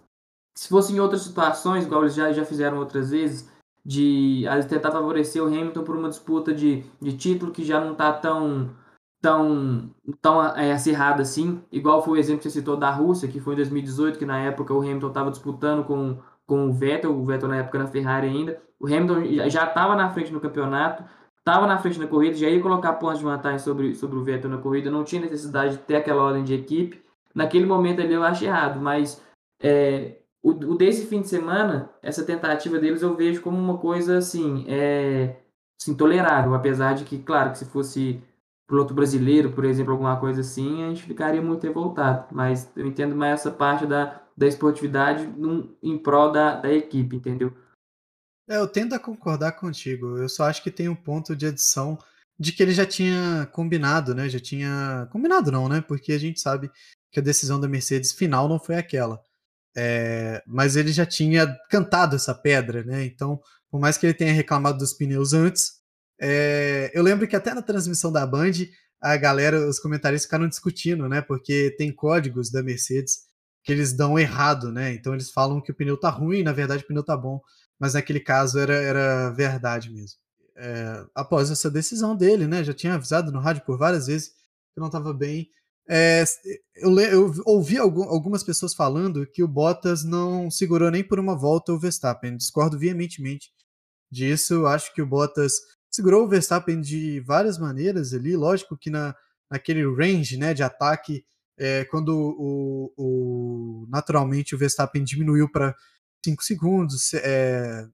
[SPEAKER 2] se fosse em outras situações, igual eles já, já fizeram outras vezes, de tentar favorecer o Hamilton por uma disputa de, de título que já não está tão tão, tão é, acirrada assim, igual foi o exemplo que você citou da Rússia, que foi em 2018, que na época o Hamilton estava disputando com, com o Vettel, o Vettel na época na Ferrari ainda, o Hamilton já estava na frente no campeonato, estava na frente na corrida, já ia colocar pontos de vantagem sobre, sobre o Vettel na corrida, não tinha necessidade de ter aquela ordem de equipe. Naquele momento ali eu acho errado, mas é, o, o, desse fim de semana, essa tentativa deles eu vejo como uma coisa assim, é, assim, tolerável, apesar de que, claro, que se fosse piloto brasileiro, por exemplo, alguma coisa assim, a gente ficaria muito revoltado. Mas eu entendo mais essa parte da, da esportividade num, em prol da, da equipe, entendeu?
[SPEAKER 1] É, eu tendo a concordar contigo. Eu só acho que tem um ponto de adição de que ele já tinha combinado, né? Já tinha. Combinado não, né? Porque a gente sabe que a decisão da Mercedes final não foi aquela. É... Mas ele já tinha cantado essa pedra, né? Então, por mais que ele tenha reclamado dos pneus antes, é... eu lembro que até na transmissão da Band, a galera, os comentários ficaram discutindo, né? Porque tem códigos da Mercedes que eles dão errado, né? Então eles falam que o pneu tá ruim, na verdade o pneu tá bom mas naquele caso era, era verdade mesmo. É, após essa decisão dele, né, já tinha avisado no rádio por várias vezes que não estava bem. É, eu, eu, ouvi algumas pessoas falando que o Bottas não segurou nem por uma volta o Verstappen. Discordo veementemente disso. Acho que o Bottas segurou o Verstappen de várias maneiras ali. Lógico que na, naquele range né, de ataque, é, quando o, o, naturalmente o Verstappen diminuiu para 5 segundos, é,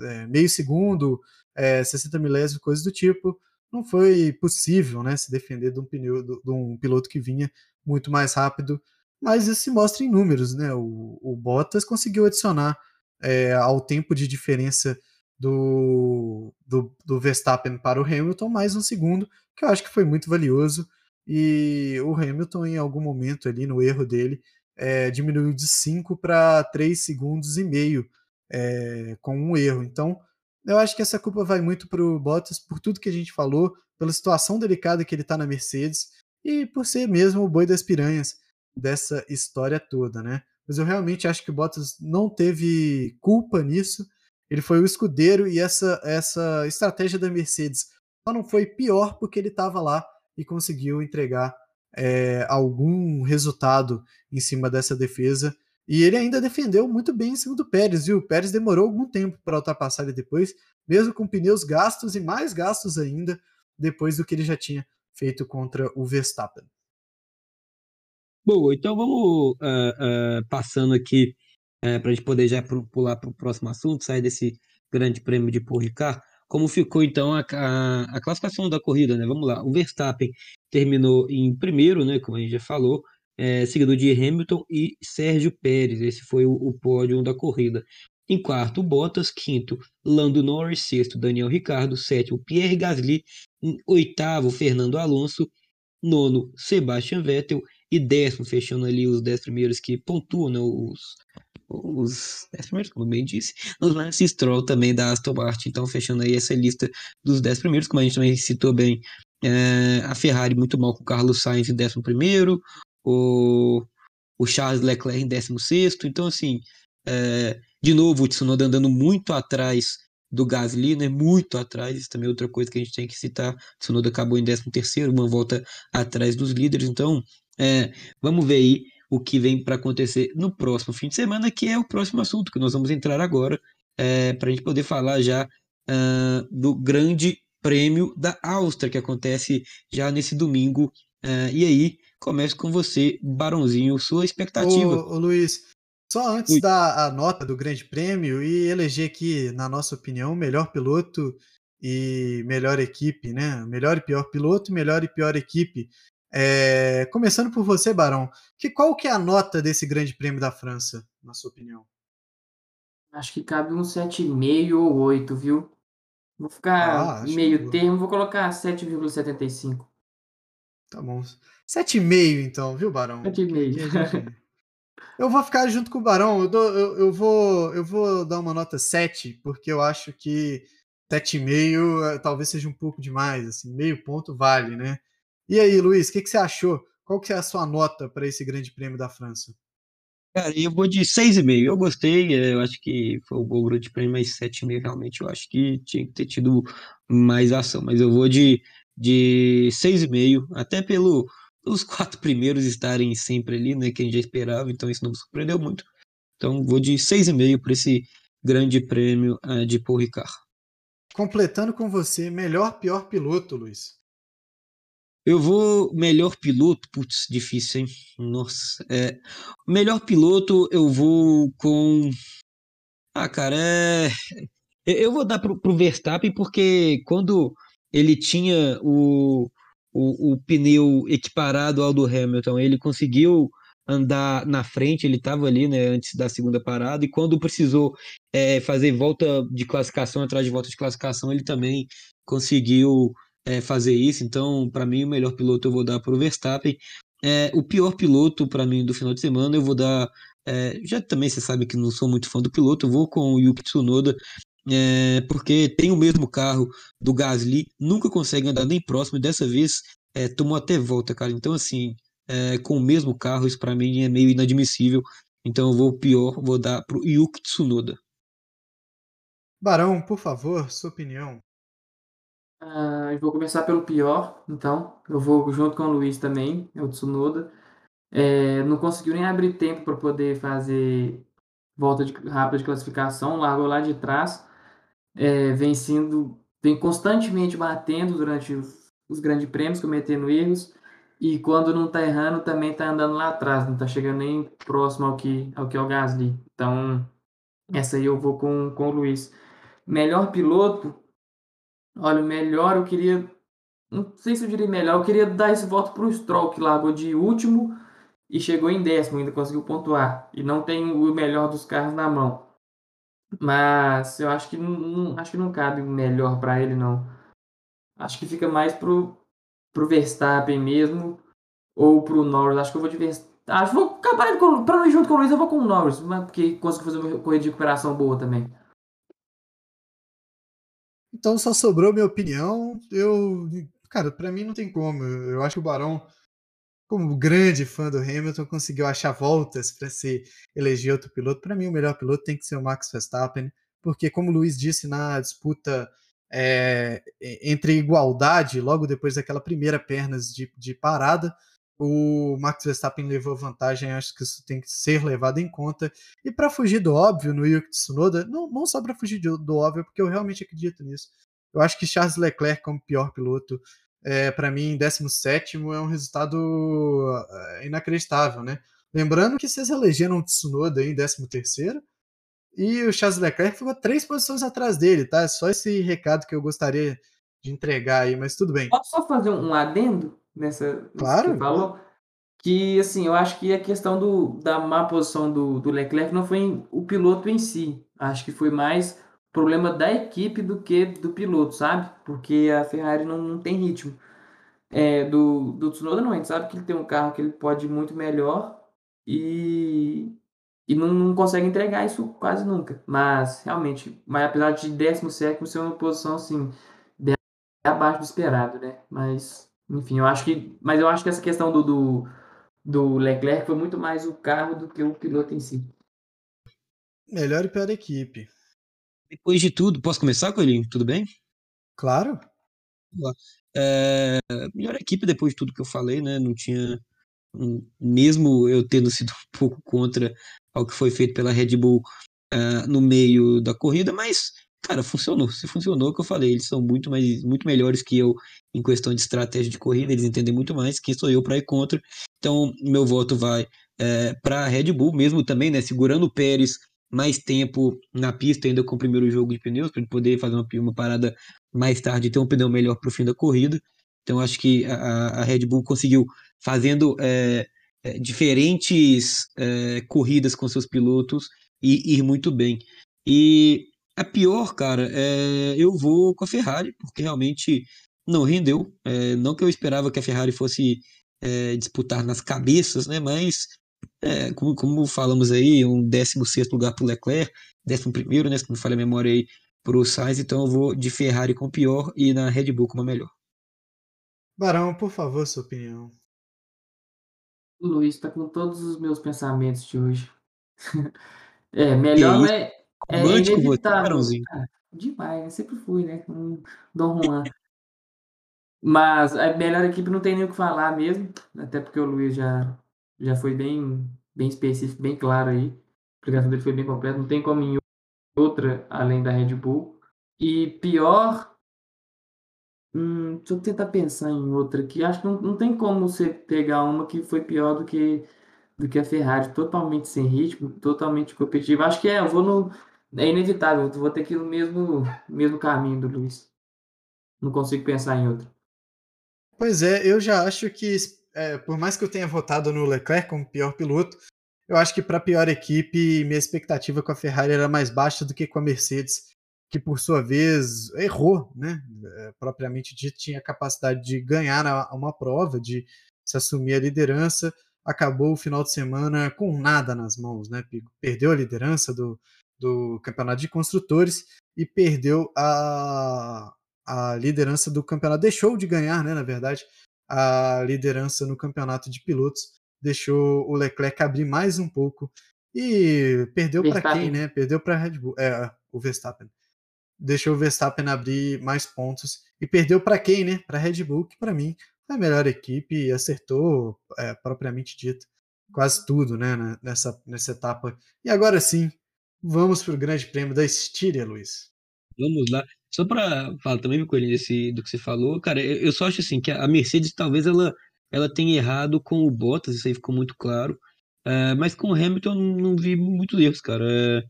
[SPEAKER 1] é, meio segundo, é, 60 milésimos, coisas do tipo. Não foi possível né, se defender de um, pneu, de, de um piloto que vinha muito mais rápido, mas isso se mostra em números. Né? O, o Bottas conseguiu adicionar é, ao tempo de diferença do, do, do, Verstappen para o Hamilton mais um segundo, que eu acho que foi muito valioso. E o Hamilton, em algum momento ali no erro dele, é, diminuiu de 5 para 3 segundos e meio é, com um erro. Então, eu acho que essa culpa vai muito para o Bottas por tudo que a gente falou, pela situação delicada que ele está na Mercedes e por ser mesmo o boi das piranhas dessa história toda, né? Mas eu realmente acho que o Bottas não teve culpa nisso. Ele foi o escudeiro e essa, essa estratégia da Mercedes só não foi pior porque ele estava lá e conseguiu entregar é, algum resultado em cima dessa defesa. E ele ainda defendeu muito bem em cima do Pérez, viu? O Pérez demorou algum tempo para ultrapassar ele depois, mesmo com pneus gastos e mais gastos ainda, depois do que ele já tinha feito contra o Verstappen.
[SPEAKER 3] Boa, então vamos uh, uh, passando aqui uh, para a gente poder já pular para o próximo assunto, sair desse grande prêmio de Paul Ricard. Como ficou então a, a, a, classificação da corrida, né? Vamos lá. O Verstappen terminou em primeiro, né? Como a gente já falou, é, seguido de Hamilton e Sérgio Pérez. Esse foi o, o pódio da corrida. Em quarto, Bottas. Quinto, Lando Norris. Sexto, Daniel Ricardo. Sétimo, Pierre Gasly. Em oitavo, Fernando Alonso. Nono, Sebastian Vettel. E décimo, fechando ali os dez primeiros que pontuam, né, os, os dez primeiros, como bem disse, no Lance Stroll também da Aston Martin. Então, fechando aí essa lista dos dez primeiros, como a gente também citou bem, é, a Ferrari muito mal com o Carlos Sainz em décimo primeiro, o, o Charles Leclerc em décimo sexto. Então, assim, é, de novo, o Tsunoda andando muito atrás do Gasly, né? Muito atrás. Isso também é outra coisa que a gente tem que citar. O Tsunoda acabou em 13 terceiro, uma volta atrás dos líderes. Então, é, vamos ver aí o que vem para acontecer no próximo fim de semana, que é o próximo assunto que nós vamos entrar agora, é, para a gente poder falar já uh, do grande prêmio da Áustria, que acontece já nesse domingo. Uh, e aí, começo com você, Barãozinho, sua expectativa.
[SPEAKER 1] Ô, ô Luiz, só antes da nota do Grande Prêmio e eleger aqui, na nossa opinião, o melhor piloto e melhor equipe, né? Melhor e pior piloto, melhor e pior equipe. É, começando por você, Barão, que, qual que é a nota desse Grande Prêmio da França, na sua opinião?
[SPEAKER 2] Acho que cabe um 7,5 ou 8, viu? Vou ficar ah, meio termo, vou colocar 7,75.
[SPEAKER 1] Tá bom. 7,5 então, viu, Barão?
[SPEAKER 2] 7,5.
[SPEAKER 1] Eu vou ficar junto com o Barão. Eu, dou, eu, eu, vou, eu vou dar uma nota 7, porque eu acho que 7,5 eh, talvez seja um pouco demais. Assim, meio ponto vale, né? E aí, Luiz, o que, que você achou? Qual que é a sua nota para esse Grande Prêmio da França?
[SPEAKER 3] Cara, eu vou de 6,5. Eu gostei, eh, eu acho que foi um bom grande prêmio, mas 7,5 realmente eu acho que tinha que ter tido mais ação. Mas eu vou de, de 6,5, até pelo, os quatro primeiros estarem sempre ali, né, que a gente já esperava, então isso não me surpreendeu muito. Então vou de 6,5 para esse grande prêmio uh, de Paul Ricard.
[SPEAKER 1] Completando com você, melhor, pior piloto, Luiz?
[SPEAKER 3] Eu vou melhor piloto, putz, difícil, hein? Nossa, é, melhor piloto eu vou com Ah, cara, é eu vou dar pro, pro Verstappen porque quando ele tinha o o, o pneu equiparado ao do Hamilton. Ele conseguiu andar na frente, ele estava ali né, antes da segunda parada, e quando precisou é, fazer volta de classificação atrás de volta de classificação, ele também conseguiu é, fazer isso. Então, para mim, o melhor piloto eu vou dar para o Verstappen. É, o pior piloto para mim do final de semana eu vou dar. É, já também você sabe que não sou muito fã do piloto, eu vou com o Yuki Tsunoda é, porque tem o mesmo carro do Gasly, nunca consegue andar nem próximo, e dessa vez é, tomou até volta, cara. Então, assim, é, com o mesmo carro, isso para mim é meio inadmissível. Então, eu vou pior, vou dar pro Yuki Tsunoda.
[SPEAKER 1] Barão, por favor, sua opinião.
[SPEAKER 2] Uh, eu vou começar pelo pior, então. Eu vou junto com o Luiz também, é o Tsunoda. É, não conseguiu nem abrir tempo para poder fazer volta de, rápida de classificação, largou lá de trás é, vem sendo, vem constantemente batendo durante os, os grandes prêmios, cometendo erros, e quando não está errando, também está andando lá atrás, não está chegando nem próximo ao que, ao que é o Gasly. Então, essa aí eu vou com, com o Luiz. Melhor piloto, olha, o melhor eu queria, não sei se eu diria melhor, eu queria dar esse voto para o Stroll, que largou de último e chegou em décimo, ainda conseguiu pontuar, e não tem o melhor dos carros na mão. Mas eu acho que não, acho que não cabe melhor para ele, não. Acho que fica mais pro, pro Verstappen mesmo ou pro Norris. Acho que eu vou de Verstappen. Acho que vou acabar com, pra não ir junto com o Luiz, eu vou com o Norris, porque conseguiu fazer uma corrida de recuperação boa também.
[SPEAKER 1] Então só sobrou minha opinião. Eu, cara, para mim não tem como. Eu acho que o Barão como grande fã do Hamilton, conseguiu achar voltas para se eleger outro piloto. Para mim, o melhor piloto tem que ser o Max Verstappen, porque, como o Luiz disse na disputa é, entre igualdade, logo depois daquela primeira pernas de, de parada, o Max Verstappen levou vantagem, acho que isso tem que ser levado em conta. E para fugir do óbvio no Yuki Tsunoda, não, não só para fugir do, do, óbvio, porque eu realmente acredito nisso. Eu acho que Charles Leclerc, como pior piloto, é, para mim, 17 é um resultado é, inacreditável, né? Lembrando que vocês elegeram o Tsunoda em 13 e o Charles Leclerc ficou três posições atrás dele, tá? É só esse recado que eu gostaria de entregar aí, mas tudo bem.
[SPEAKER 2] Posso só fazer um adendo nessa
[SPEAKER 1] claro.
[SPEAKER 2] que falou? Que, assim, eu acho que a questão do, da má posição do, do Leclerc não foi o piloto em si. Acho que foi mais problema da equipe do que do piloto, sabe? Porque a Ferrari não, não tem ritmo. É, do, do Tsunoda não, a gente sabe que ele tem um carro que ele pode ir muito melhor e, e não, não consegue entregar isso quase nunca. Mas, realmente, mas apesar de 17 ser uma posição, assim, abaixo do esperado, né? Mas, enfim, eu acho que. Mas eu acho que essa questão do, do, do Leclerc foi muito mais o carro do que o piloto em si.
[SPEAKER 1] Melhor e pior equipe.
[SPEAKER 3] Depois de tudo, posso começar, Coelhinho? Tudo bem?
[SPEAKER 1] Claro.
[SPEAKER 3] É, melhor equipe depois de tudo que eu falei, né? Não tinha. Mesmo eu tendo sido um pouco contra ao que foi feito pela Red Bull uh, no meio da corrida, mas Cara, funcionou. Se funcionou, que eu falei, eles são muito mais, muito melhores que eu em questão de estratégia de corrida, eles entendem muito mais. Quem sou eu para ir contra? Então, meu voto vai é, para a Red Bull, mesmo também, né? Segurando o Pérez mais tempo na pista, ainda com o primeiro jogo de pneus, para ele poder fazer uma, uma parada mais tarde e ter um pneu melhor para o fim da corrida. Então, acho que a, a Red Bull conseguiu, fazendo é, é, diferentes é, corridas com seus pilotos, e ir muito bem. E a pior, cara, é, eu vou com a Ferrari, porque realmente não rendeu. É, não que eu esperava que a Ferrari fosse é, disputar nas cabeças, né? Mas, é, como, como, falamos aí, um 16 lugar para o Leclerc, 11, né? Se não falha a memória aí, para o Sainz. Então eu vou de Ferrari com o pior e na Red Bull com a melhor.
[SPEAKER 1] Barão, por favor, sua opinião.
[SPEAKER 2] O Luiz está com todos os meus pensamentos de hoje. é, melhor é é
[SPEAKER 3] Romântico você,
[SPEAKER 2] inevitável. Ah, demais, eu sempre fui, né? Com Dom Juan. Mas a melhor equipe não tem nem o que falar mesmo, até porque o Luiz já, já foi bem, bem específico, bem claro aí. A explicação dele foi bem completa, não tem como em outra além da Red Bull. E pior. Hum, deixa eu tentar pensar em outra aqui. Acho que não, não tem como você pegar uma que foi pior do que, do que a Ferrari, totalmente sem ritmo, totalmente competitiva. Acho que é, eu vou no, é inevitável, vou ter que ir no mesmo, mesmo caminho do Luiz. Não consigo pensar em outro.
[SPEAKER 1] Pois é, eu já acho que, é, por mais que eu tenha votado no Leclerc como pior piloto, eu acho que para pior equipe, minha expectativa com a Ferrari era mais baixa do que com a Mercedes, que por sua vez errou, né? É, propriamente dito, tinha capacidade de ganhar uma prova, de se assumir a liderança, acabou o final de semana com nada nas mãos, né? Perdeu a liderança do, do campeonato de construtores e perdeu a, a liderança do campeonato. Deixou de ganhar, né, na verdade, a liderança no campeonato de pilotos. Deixou o Leclerc abrir mais um pouco e perdeu para quem, né? Perdeu para Red Bull, é, o Verstappen. Deixou o Verstappen abrir mais pontos e perdeu para quem, né? Para Red Bull, que para mim a melhor equipe e acertou, é, propriamente dito, quase tudo, né? Nessa, nessa etapa. E agora sim, Vamos para o Grande Prêmio da Estíria, Luiz.
[SPEAKER 3] Vamos lá. Só para falar também, Coelho, desse, do que você falou, cara, eu, só acho assim que a Mercedes talvez ela, ela tenha errado com o Bottas, isso aí ficou muito claro. Uh, mas com o Hamilton não, não vi muitos erros, cara. Uh,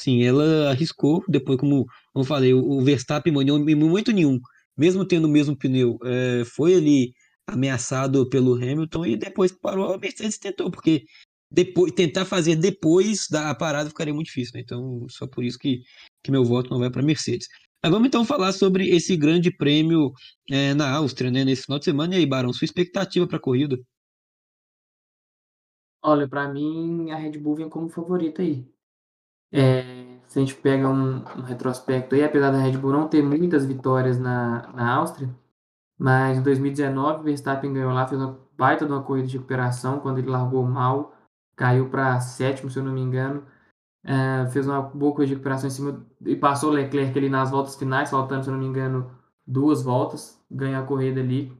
[SPEAKER 3] sim, ela arriscou, depois, como, como eu falei, o, o Verstappen em momento nenhum, mesmo tendo o mesmo pneu, uh, foi ali ameaçado pelo Hamilton e depois que parou, a Mercedes tentou, porque depois, tentar fazer depois da parada ficaria muito difícil, né? Então, só por isso que, que meu voto não vai para Mercedes. Mas vamos então falar sobre esse grande prêmio é, na Áustria, né? Nesse final de semana. E aí, Barão, sua expectativa para a corrida?
[SPEAKER 2] Olha, para mim, a Red Bull vem como favorita aí. É, se a gente pega um, um, retrospecto aí, apesar da Red Bull não ter muitas vitórias na, na Áustria, mas em 2019 o Verstappen ganhou lá, fez uma baita de uma corrida de recuperação quando ele largou mal caiu para sétimo, se eu não me engano. Uh, fez uma boa corrida de recuperação em cima e passou o Leclerc ali nas voltas finais, faltando, se não me engano, duas voltas, ganhou a corrida ali.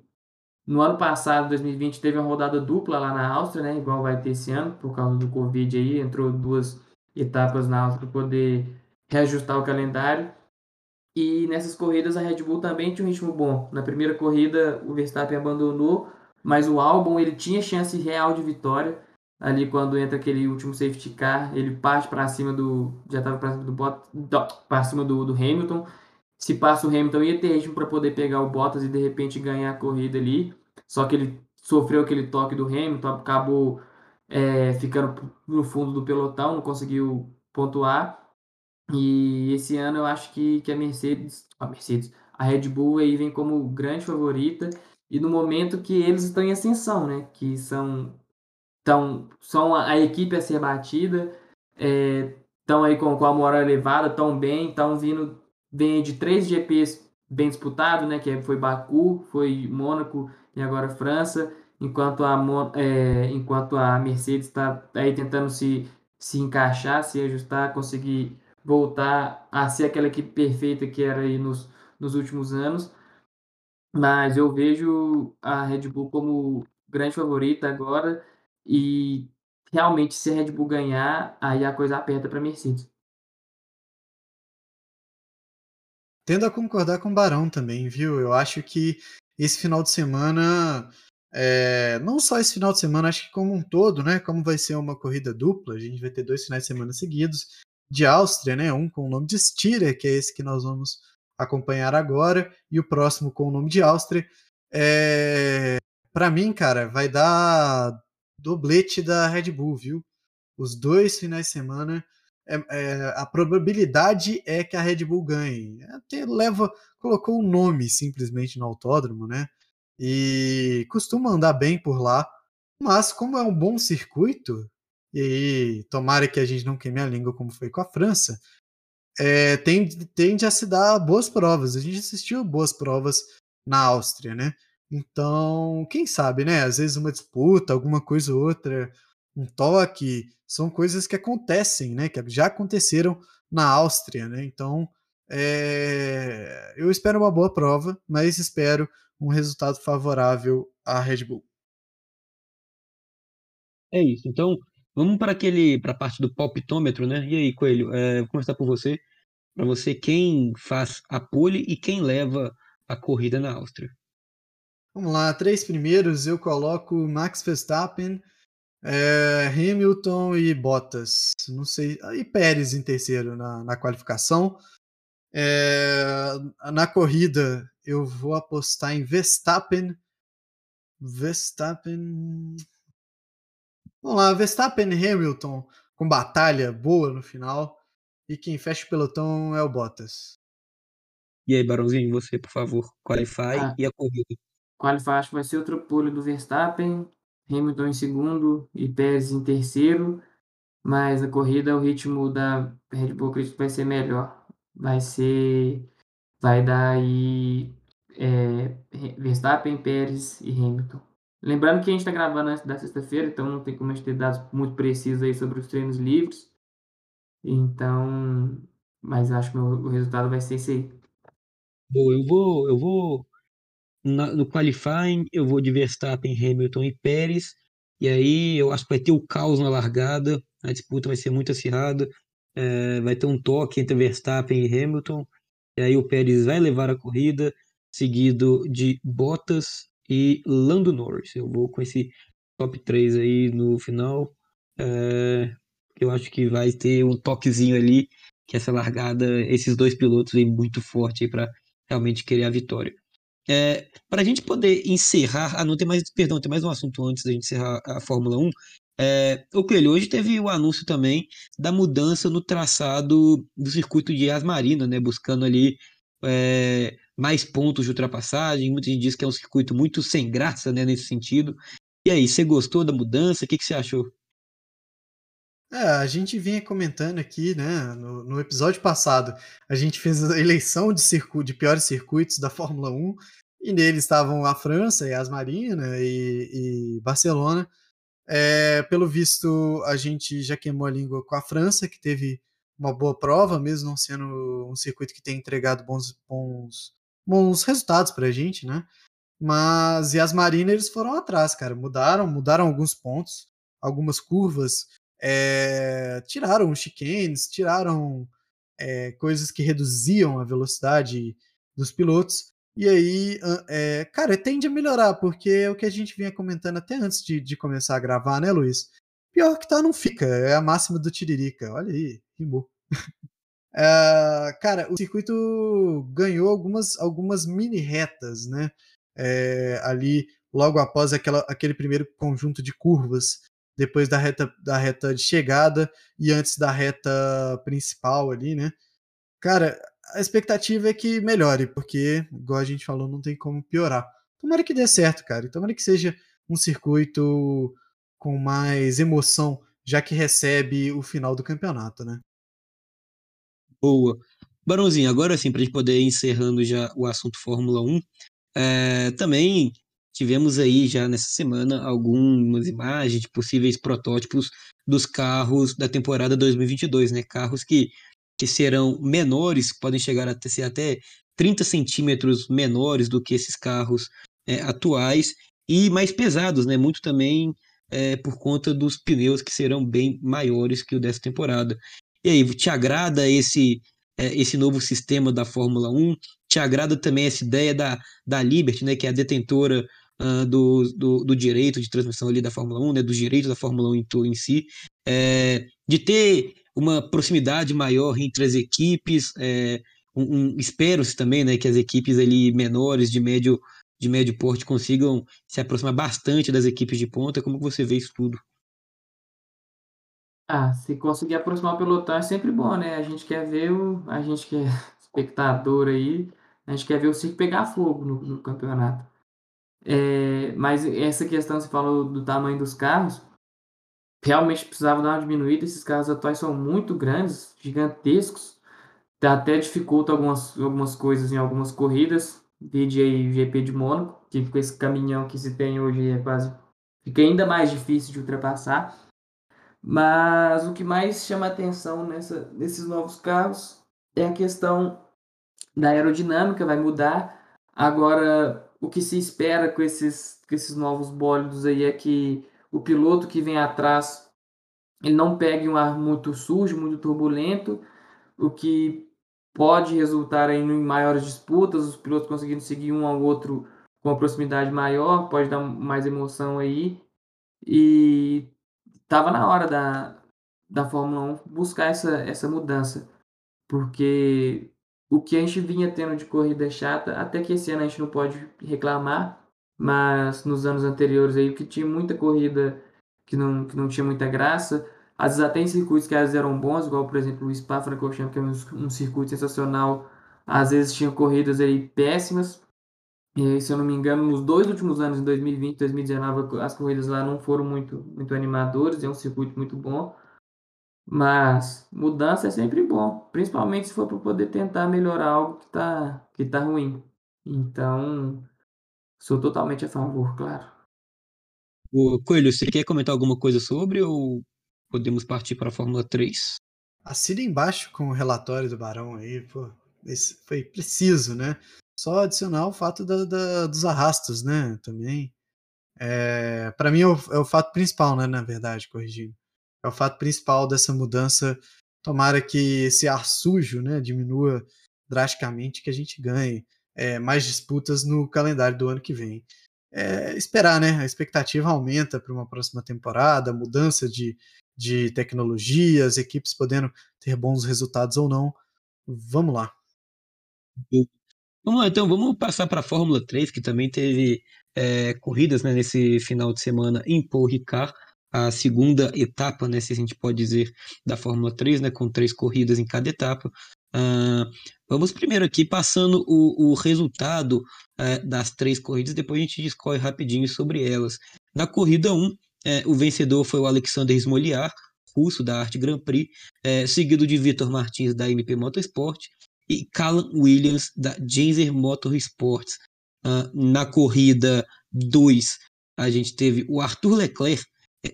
[SPEAKER 2] No ano passado, 2020, teve uma rodada dupla lá na Áustria, né? Igual vai ter esse ano, por causa do Covid aí, entrou duas etapas na Áustria para poder reajustar o calendário. E nessas corridas a Red Bull também tinha um ritmo bom. Na primeira corrida o Verstappen abandonou, mas o Albon ele tinha chance real de vitória. Ali quando entra aquele último safety car, ele parte para cima do já estava para cima do Bottas, para cima do, do Hamilton. Se passa o Hamilton ia ter ritmo para poder pegar o Bottas e de repente ganhar a corrida ali. Só que ele sofreu aquele toque do Hamilton, acabou é, ficando no fundo do pelotão, não conseguiu pontuar. E esse ano eu acho que, que a Mercedes, a Mercedes, a Red Bull aí vem como grande favorita e no momento que eles estão em ascensão, né? Que são tão, são a, equipe a ser batida, estão é, aí com, com a moral elevada, estão bem, estão vindo vem de três GPs bem disputados, né? Que foi Baku, foi Mônaco e agora França, enquanto a, é, enquanto a Mercedes está aí tentando se, se encaixar, se ajustar, conseguir voltar a ser aquela equipe perfeita que era aí nos, nos últimos anos. Mas eu vejo a Red Bull como grande favorita agora e realmente se a Red Bull ganhar, aí a coisa aperta para Mercedes.
[SPEAKER 1] Tendo a concordar com o Barão também, viu? Eu acho que esse final de semana, é, não só esse final de semana, acho que como um todo, né? Como vai ser uma corrida dupla, a gente vai ter dois finais de semana seguidos de Áustria, né? Um com o nome de Styria, que é esse que nós vamos acompanhar agora, e o próximo com o nome de Áustria. É, para mim, cara, vai dar doblete da Red Bull, viu? Os dois finais de semana é, é, a probabilidade é que a Red Bull ganhe. Até leva, colocou o um nome simplesmente no autódromo, né? E costuma andar bem por lá. Mas como é um bom circuito, e tomara que a gente não queime a língua como foi com a França, é, tende, tende a se dar boas provas. A gente assistiu boas provas na Áustria, né? Então, quem sabe, né? Às vezes uma disputa, alguma coisa ou outra, um toque, são coisas que acontecem, né? Que já aconteceram na Áustria, né? Então, é... eu espero uma boa prova, mas espero um resultado favorável à Red Bull.
[SPEAKER 3] É isso. Então, vamos para aquele para a parte do palpitômetro, né? E aí, Coelho, é, vou começar por você. Para você, quem faz a pole e quem leva a corrida na Áustria?
[SPEAKER 1] Vamos lá, três primeiros eu coloco Max Verstappen, é, Hamilton e Bottas. Não sei. E Pérez em terceiro na, na qualificação. É, na corrida, eu vou apostar em Verstappen. Verstappen. Vamos lá, Verstappen e Hamilton com batalha boa no final. E quem fecha o pelotão é o Bottas.
[SPEAKER 3] E aí, Barãozinho, você, por favor, qualify ah, e a corrida.
[SPEAKER 2] Qualify, acho que vai ser outro pulo do Verstappen. Hamilton em segundo e Pérez em terceiro, mas a corrida o ritmo da Red Bull acredito que vai ser melhor. Vai ser. Vai dar aí é, Verstappen, Pérez e Hamilton. Lembrando que a gente está gravando antes da sexta-feira, então não tem como a gente ter dados muito precisos aí sobre os treinos livres. Então, mas acho que o resultado vai ser esse aí.
[SPEAKER 3] Bom, eu vou, eu vou na, no qualifying, eu vou de Verstappen, Hamilton e Pérez. E aí eu acho que vai ter o caos na largada. A disputa vai ser muito acirrada. É, vai ter um toque entre Verstappen e Hamilton. E aí o Pérez vai levar a corrida, seguido de Bottas e Lando Norris. Eu vou com esse top 3 aí no final. É, eu acho que vai ter um toquezinho ali, que essa largada, esses dois pilotos aí muito forte para realmente querer a vitória. É, para a gente poder encerrar, ah, não tem mais, perdão, tem mais um assunto antes da gente encerrar a Fórmula 1. É, o Coelho, hoje teve o anúncio também da mudança no traçado do circuito de Asmarina, né, buscando ali é, mais pontos de ultrapassagem. Muita gente diz que é um circuito muito sem graça né, nesse sentido. E aí, você gostou da mudança? O que, que você achou?
[SPEAKER 1] É, a gente vinha comentando aqui, né, no, no, episódio passado, a gente fez a eleição de, de piores circuitos da Fórmula 1, e nele estavam a França e as Marina e, e Barcelona. É, pelo visto, a gente já queimou a língua com a França, que teve uma boa prova, mesmo não sendo um circuito que tem entregado bons, bons, bons resultados para a gente, né? Mas e as Mariners foram atrás, cara. Mudaram, mudaram alguns pontos, algumas curvas, é, tiraram chicanes, tiraram é, coisas que reduziam a velocidade dos pilotos. E aí, é, cara, tende a melhorar, porque é o que a gente vinha comentando até antes de, de começar a gravar, né, Luiz? Pior que tá, não fica. É a máxima do Tiririca. Olha aí, rimou. é, cara, o circuito ganhou algumas, algumas mini retas, né? É, ali, logo após aquela, aquele primeiro conjunto de curvas, depois da reta, da reta de chegada e antes da reta principal ali, né? Cara, a expectativa é que melhore, porque, igual a gente falou, não tem como piorar. Tomara que dê certo, cara. Tomara que seja um circuito com mais emoção, já que recebe o final do campeonato, né?
[SPEAKER 3] Boa. Barãozinho, agora sim, para a gente poder ir encerrando já o assunto Fórmula 1, é, também tivemos aí já nessa semana algumas imagens de possíveis protótipos dos carros da temporada 2022, né? Carros que que serão menores, podem chegar a ser até 30 centímetros menores do que esses carros é, atuais e mais pesados, né? Muito também é, por conta dos pneus que serão bem maiores que o dessa temporada. E aí, te agrada esse é, esse novo sistema da Fórmula 1? Te agrada também essa ideia da, da Liberty, né, que é a detentora uh, do, do, do, direito de transmissão ali da Fórmula 1, né, dos direitos da Fórmula 1 em, em si, é, de ter uma proximidade maior entre as equipes. É, um, um Espero-se também né, que as equipes ali menores, de médio, de médio porte, consigam se aproximar bastante das equipes de ponta. Como você vê isso tudo?
[SPEAKER 2] Ah, se conseguir aproximar o pelotão é sempre bom, né? A gente quer ver o. A gente que é espectador aí, a gente quer ver o circo pegar fogo no, no campeonato. É, mas essa questão, você falou do tamanho dos carros, realmente precisava dar uma diminuída. Esses carros atuais são muito grandes, gigantescos. Até dificulta algumas, algumas coisas em algumas corridas. Aí GP de Mônaco, que com esse caminhão que se tem hoje é quase. Fica ainda mais difícil de ultrapassar. Mas o que mais chama atenção nessa, nesses novos carros é a questão da aerodinâmica, vai mudar. Agora, o que se espera com esses, com esses novos bólidos aí é que o piloto que vem atrás ele não pegue um ar muito sujo, muito turbulento, o que pode resultar em maiores disputas, os pilotos conseguindo seguir um ao outro com uma proximidade maior, pode dar mais emoção aí. E estava na hora da, da Fórmula 1 buscar essa, essa mudança, porque o que a gente vinha tendo de corrida chata, até que esse ano a gente não pode reclamar, mas nos anos anteriores aí, que tinha muita corrida que não, que não tinha muita graça. Às vezes até em circuitos que às vezes eram bons, igual por exemplo o Spa-Francorchamps, que é um, um, circuito sensacional, às vezes tinha corridas aí péssimas. E se eu não me engano, nos dois últimos anos, em 2020 e 2019, as corridas lá não foram muito, muito animadoras, é um circuito muito bom. Mas mudança é sempre bom, principalmente se for para poder tentar melhorar algo que está que tá ruim. Então, Sou totalmente a favor, claro.
[SPEAKER 3] O Coelho, você quer comentar alguma coisa sobre ou podemos partir para a Fórmula 3?
[SPEAKER 1] Assina embaixo com o relatório do Barão aí, pô. Esse foi preciso, né? Só adicionar o fato da, da, dos arrastos, né? Também. É, para mim é o, é o, fato principal, né? Na verdade, corrigindo. É o fato principal dessa mudança. Tomara que esse ar sujo, né? Diminua drasticamente, que a gente ganhe é, mais disputas no calendário do ano que vem. É, esperar, né? A expectativa aumenta para uma próxima temporada, mudança de, de tecnologias, equipes podendo ter bons resultados ou não. Vamos lá.
[SPEAKER 3] Vamos lá, então, vamos passar para a Fórmula 3, que também teve é, corridas né, nesse final de semana em Paul Ricard, a segunda etapa, né, se a gente pode dizer, da Fórmula 3, né, com três corridas em cada etapa. Uh, vamos primeiro aqui passando o, o resultado uh, das três corridas, depois a gente discorre rapidinho sobre elas. Na corrida 1, uh, é, o vencedor foi o Alexander Smoliar, russo da Arte Grand Prix, é, seguido de Vitor Martins da MP Motorsport e Callum Williams da Genzer Motorsports. Uh, na corrida 2, a gente teve o Arthur Leclerc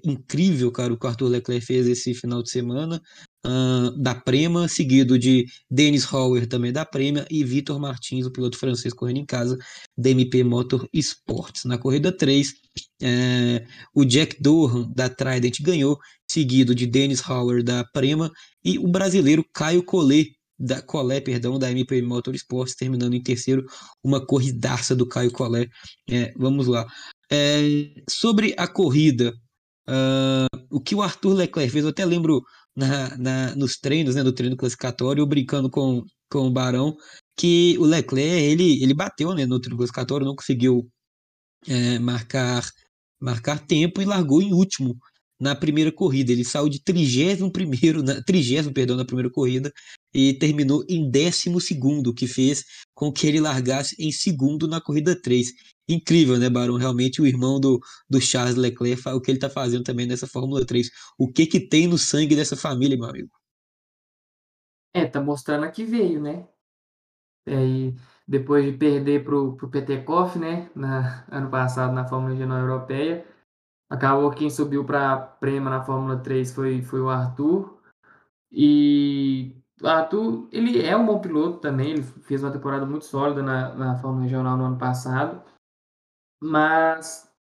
[SPEAKER 3] incrível, cara, o que o Arthur Leclerc fez esse final de semana. Uh, da Prema, seguido de Dennis Hauer, também da Prema, e Vitor Martins, o piloto francês correndo em casa, da MP Motor Sports. Na corrida 3, é, o Jack Dohan, da Trident, ganhou, seguido de Dennis Hauer, da Prema, e o brasileiro Caio Collet, da Collet, perdão, da MP Motorsports, terminando em terceiro, uma corridaça do Caio Collet. É, vamos lá. É, sobre a corrida, uh, o que o Arthur Leclerc fez, eu até lembro na, na, nos treinos, né, do treino classificatório, brincando com, com o Barão, que o Leclerc, ele, ele bateu né, no treino classificatório, não conseguiu é, marcar, marcar tempo e largou em último na primeira corrida. Ele saiu de 31 primeiro, na, 30, perdão, na primeira corrida e terminou em 12 segundo, que fez com que ele largasse em segundo na corrida 3. Incrível, né, Barão? Realmente o irmão do, do Charles Leclerc, o que ele está fazendo também nessa Fórmula 3. O que que tem no sangue dessa família, meu amigo?
[SPEAKER 2] É, tá mostrando a que veio, né? É, e depois de perder pro, pro Petekoff, né, na, ano passado na Fórmula Regional Europeia, Acabou quem subiu para Prema na Fórmula 3 foi, foi o Arthur. E Arthur, ele é um bom piloto também, ele fez uma temporada muito sólida na, na Fórmula Regional no ano passado. Mas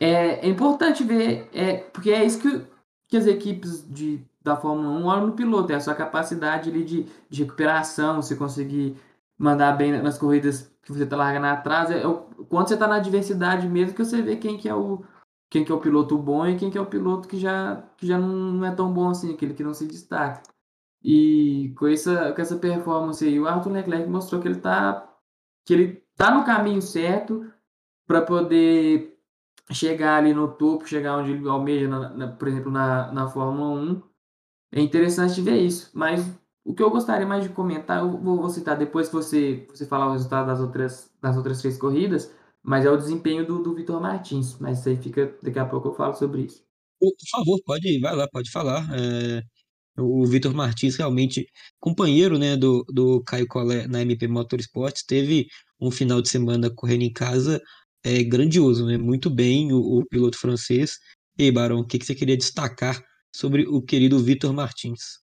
[SPEAKER 2] é, é importante ver, é, porque é isso que, que as equipes de, da Fórmula 1 olham no piloto, é a sua capacidade ali, de, de recuperação, se conseguir mandar bem nas corridas que você está largando atrás. É, quando você está na adversidade mesmo, que você vê quem que é o, quem que é o piloto bom e quem que é o piloto que já, que já não é tão bom assim, aquele que não se destaca. E com essa, com essa performance aí, o Arthur Leclerc mostrou que ele está que ele tá no caminho certo para poder chegar ali no topo, chegar onde ele almeja, na, na, por exemplo, na, na Fórmula 1. É interessante ver isso, mas o que eu gostaria mais de comentar, eu vou, vou citar depois que você, você falar o resultado das outras, das outras três corridas, mas é o desempenho do, do Vitor Martins. Mas isso aí fica. Daqui a pouco eu falo sobre isso.
[SPEAKER 3] Por favor, pode ir, vai lá, pode falar. É, o Vitor Martins, realmente, companheiro né, do, do Caio Collet na MP Motorsports, teve um final de semana correndo em casa é, grandioso, né? Muito bem, o, o piloto francês. E aí, Barão, o que, que você queria destacar sobre o querido Vitor Martins?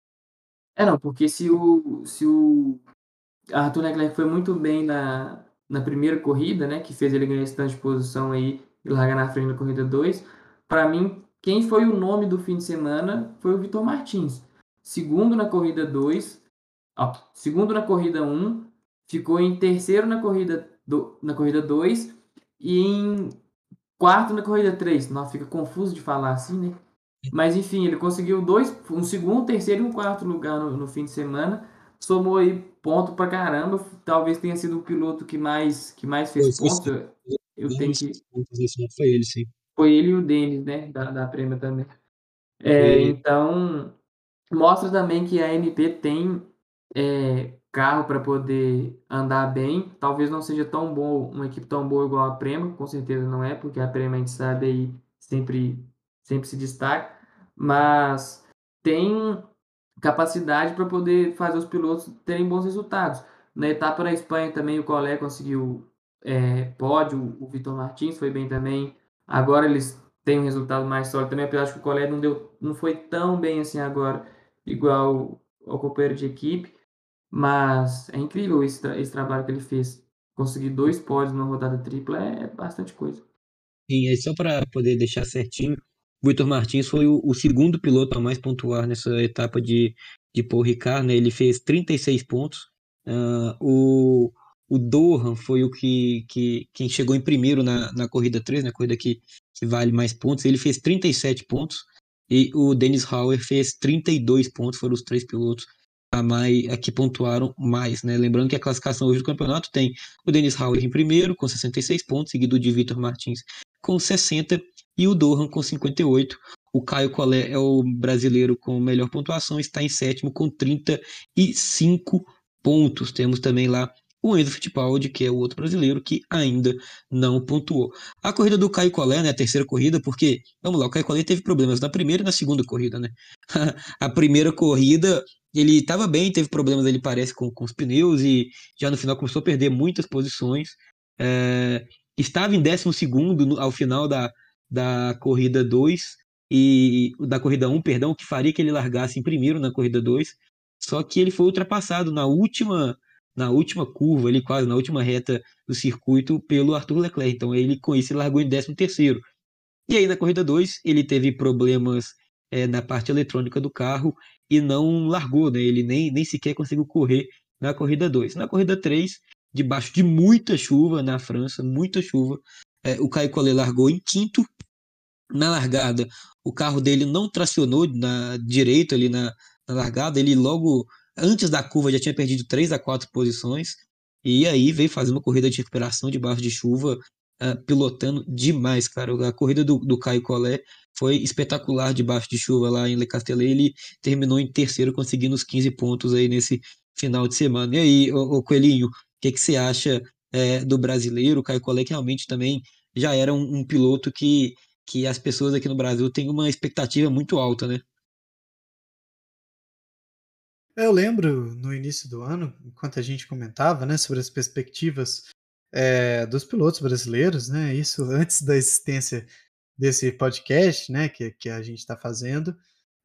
[SPEAKER 2] É, não, porque se o, se o Arthur Leclerc foi muito bem na, na primeira corrida, né, que fez ele ganhar esse tanto de posição aí e largar na frente na corrida 2. Para mim, quem foi o nome do fim de semana foi o Vitor Martins. Segundo na corrida 2, segundo na corrida 1, um, ficou em terceiro na corrida do, na corrida 2 e em quarto na corrida 3. Não fica confuso de falar assim, né? Mas enfim, ele conseguiu dois, um segundo, terceiro e um quarto lugar no, no fim de semana somou aí ponto pra caramba. Talvez tenha sido o piloto que mais, que mais fez pontos. Eu, eu tenho que.
[SPEAKER 3] Foi ele, sim.
[SPEAKER 2] Foi ele e o Denis, né? Da, da Prêmio também. É, então, mostra também que a MP tem é, carro para poder andar bem. Talvez não seja tão bom, uma equipe tão boa igual a Prema, com certeza não é, porque a Prema a gente sabe aí sempre, sempre se destaca. Mas tem capacidade para poder fazer os pilotos terem bons resultados. Na etapa na Espanha também o Colé conseguiu é, pódio, o Vitor Martins foi bem também. Agora eles têm um resultado mais sólido também, apesar de que o Colé não, deu, não foi tão bem assim agora, igual ao companheiro de equipe. Mas é incrível esse, tra esse trabalho que ele fez. Conseguir dois pódios numa rodada tripla é bastante coisa.
[SPEAKER 3] Sim, aí só para poder deixar certinho, Vitor Martins foi o, o, segundo piloto a mais pontuar nessa etapa de, de Paul Ricard, né? Ele fez 36 pontos. Uh, o, o Dohan foi o que, que quem chegou em primeiro na, na corrida 3, na corrida que, que vale mais pontos. Ele fez 37 pontos. E o Dennis Hauer fez 32 pontos, foram os três pilotos a mais a que pontuaram mais, né? Lembrando que a classificação hoje do campeonato tem o Dennis Hauer em primeiro com 66 pontos, seguido de Vitor Martins com 60 e o Dohan com 58. O Caio Collet é o brasileiro com melhor pontuação, está em sétimo com 35 pontos. Temos também lá o Enzo Fittipaldi, que é o outro brasileiro que ainda não pontuou. A corrida do Caio Collet, né, a terceira corrida, porque, vamos lá, o Caio Collet teve problemas na primeira e na segunda corrida, né? a primeira corrida, ele estava bem, teve problemas, ele parece, com, com os pneus e já no final começou a perder muitas posições. É, estava em décimo segundo ao final da, da corrida 2, e da corrida 1, perdão, que faria que ele largasse em primeiro na corrida 2. Só que ele foi ultrapassado na última na última curva, ali quase na última reta do circuito pelo Arthur Leclerc. Então ele com isso largou em 13 terceiro. E aí na corrida 2 ele teve problemas é, na parte eletrônica do carro e não largou, né? Ele nem, nem sequer conseguiu correr na corrida 2. Na corrida 3, debaixo de muita chuva na França, muita chuva, é, o Caio Collet largou em quinto. Na largada, o carro dele não tracionou na direita ali na, na largada, ele logo antes da curva já tinha perdido 3 a 4 posições. E aí veio fazer uma corrida de recuperação debaixo de chuva, uh, pilotando demais, cara. A corrida do, do Caio Collet foi espetacular debaixo de chuva lá em Le Castellet. Ele terminou em terceiro, conseguindo os 15 pontos aí nesse final de semana. E aí, o Coelhinho, o que, que você acha é, do brasileiro? Caio Collet que realmente também já era um, um piloto que, que as pessoas aqui no Brasil têm uma expectativa muito alta, né?
[SPEAKER 1] Eu lembro no início do ano, enquanto a gente comentava né, sobre as perspectivas é, dos pilotos brasileiros, né, isso antes da existência desse podcast né, que, que a gente está fazendo,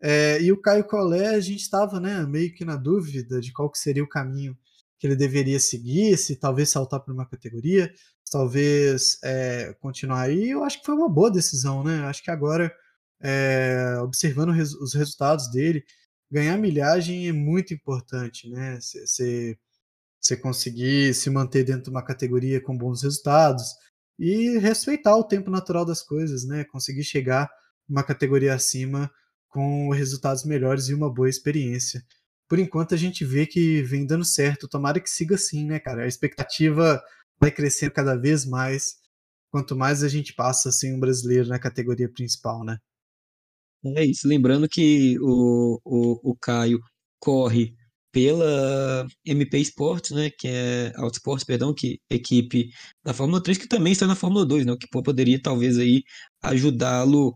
[SPEAKER 1] é, e o Caio Collet, a gente estava né, meio que na dúvida de qual que seria o caminho que ele deveria seguir, se talvez saltar para uma categoria, talvez é, continuar aí. Eu acho que foi uma boa decisão, né? Acho que agora, é, observando os resultados dele, ganhar milhagem é muito importante, né? Você conseguir se manter dentro de uma categoria com bons resultados e respeitar o tempo natural das coisas, né? Conseguir chegar uma categoria acima com resultados melhores e uma boa experiência. Por enquanto a gente vê que vem dando certo, tomara que siga assim, né, cara? A expectativa vai crescendo cada vez mais quanto mais a gente passa assim um brasileiro na categoria principal, né?
[SPEAKER 3] É isso, lembrando que o, o, o Caio corre pela MP Sports, né, que é Autosports, perdão, que é equipe da Fórmula 3, que também está na Fórmula 2, né, o que poderia talvez aí ajudá-lo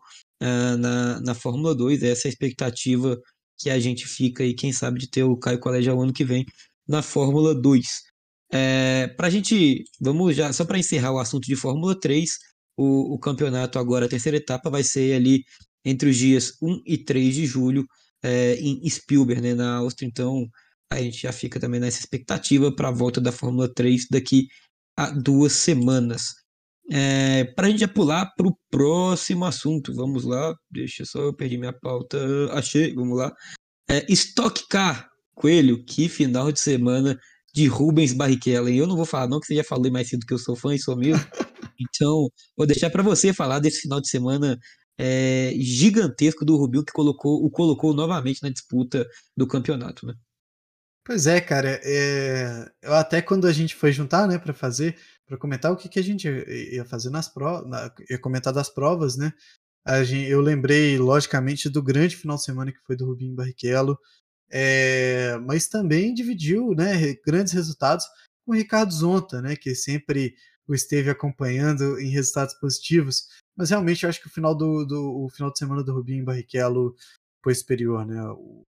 [SPEAKER 3] uh, na, na Fórmula 2, essa é a expectativa que a gente fica aí, quem sabe, de ter o Caio Colégio ano que vem na Fórmula 2. É, para a gente, vamos já, só para encerrar o assunto de Fórmula 3, o, o campeonato agora, a terceira etapa, vai ser ali entre os dias 1 e 3 de julho é, em Spielberg, né, na Áustria. Então a gente já fica também nessa expectativa para a volta da Fórmula 3 daqui a duas semanas. É, para a gente já pular para o próximo assunto, vamos lá, deixa só eu perdi minha pauta, achei, vamos lá. É, Stock Car, Coelho, que final de semana de Rubens Barrichello. Eu não vou falar não, que você já falou mais cedo que eu sou fã e sou mesmo. Então, vou deixar para você falar desse final de semana é, gigantesco do Rubinho que colocou, o colocou novamente na disputa do campeonato, né?
[SPEAKER 1] Pois é, cara. É... Eu até quando a gente foi juntar, né, para fazer, para comentar o que, que a gente ia fazer nas provas, ia comentar das provas, né? Gente, eu lembrei, logicamente, do grande final de semana que foi do Rubinho Barrichello, é... mas também dividiu, né, grandes resultados com o Ricardo Zonta, né, que sempre o esteve acompanhando em resultados positivos. Mas realmente eu acho que o final do, do o final de semana do Rubinho em Barrichello foi superior, né? O,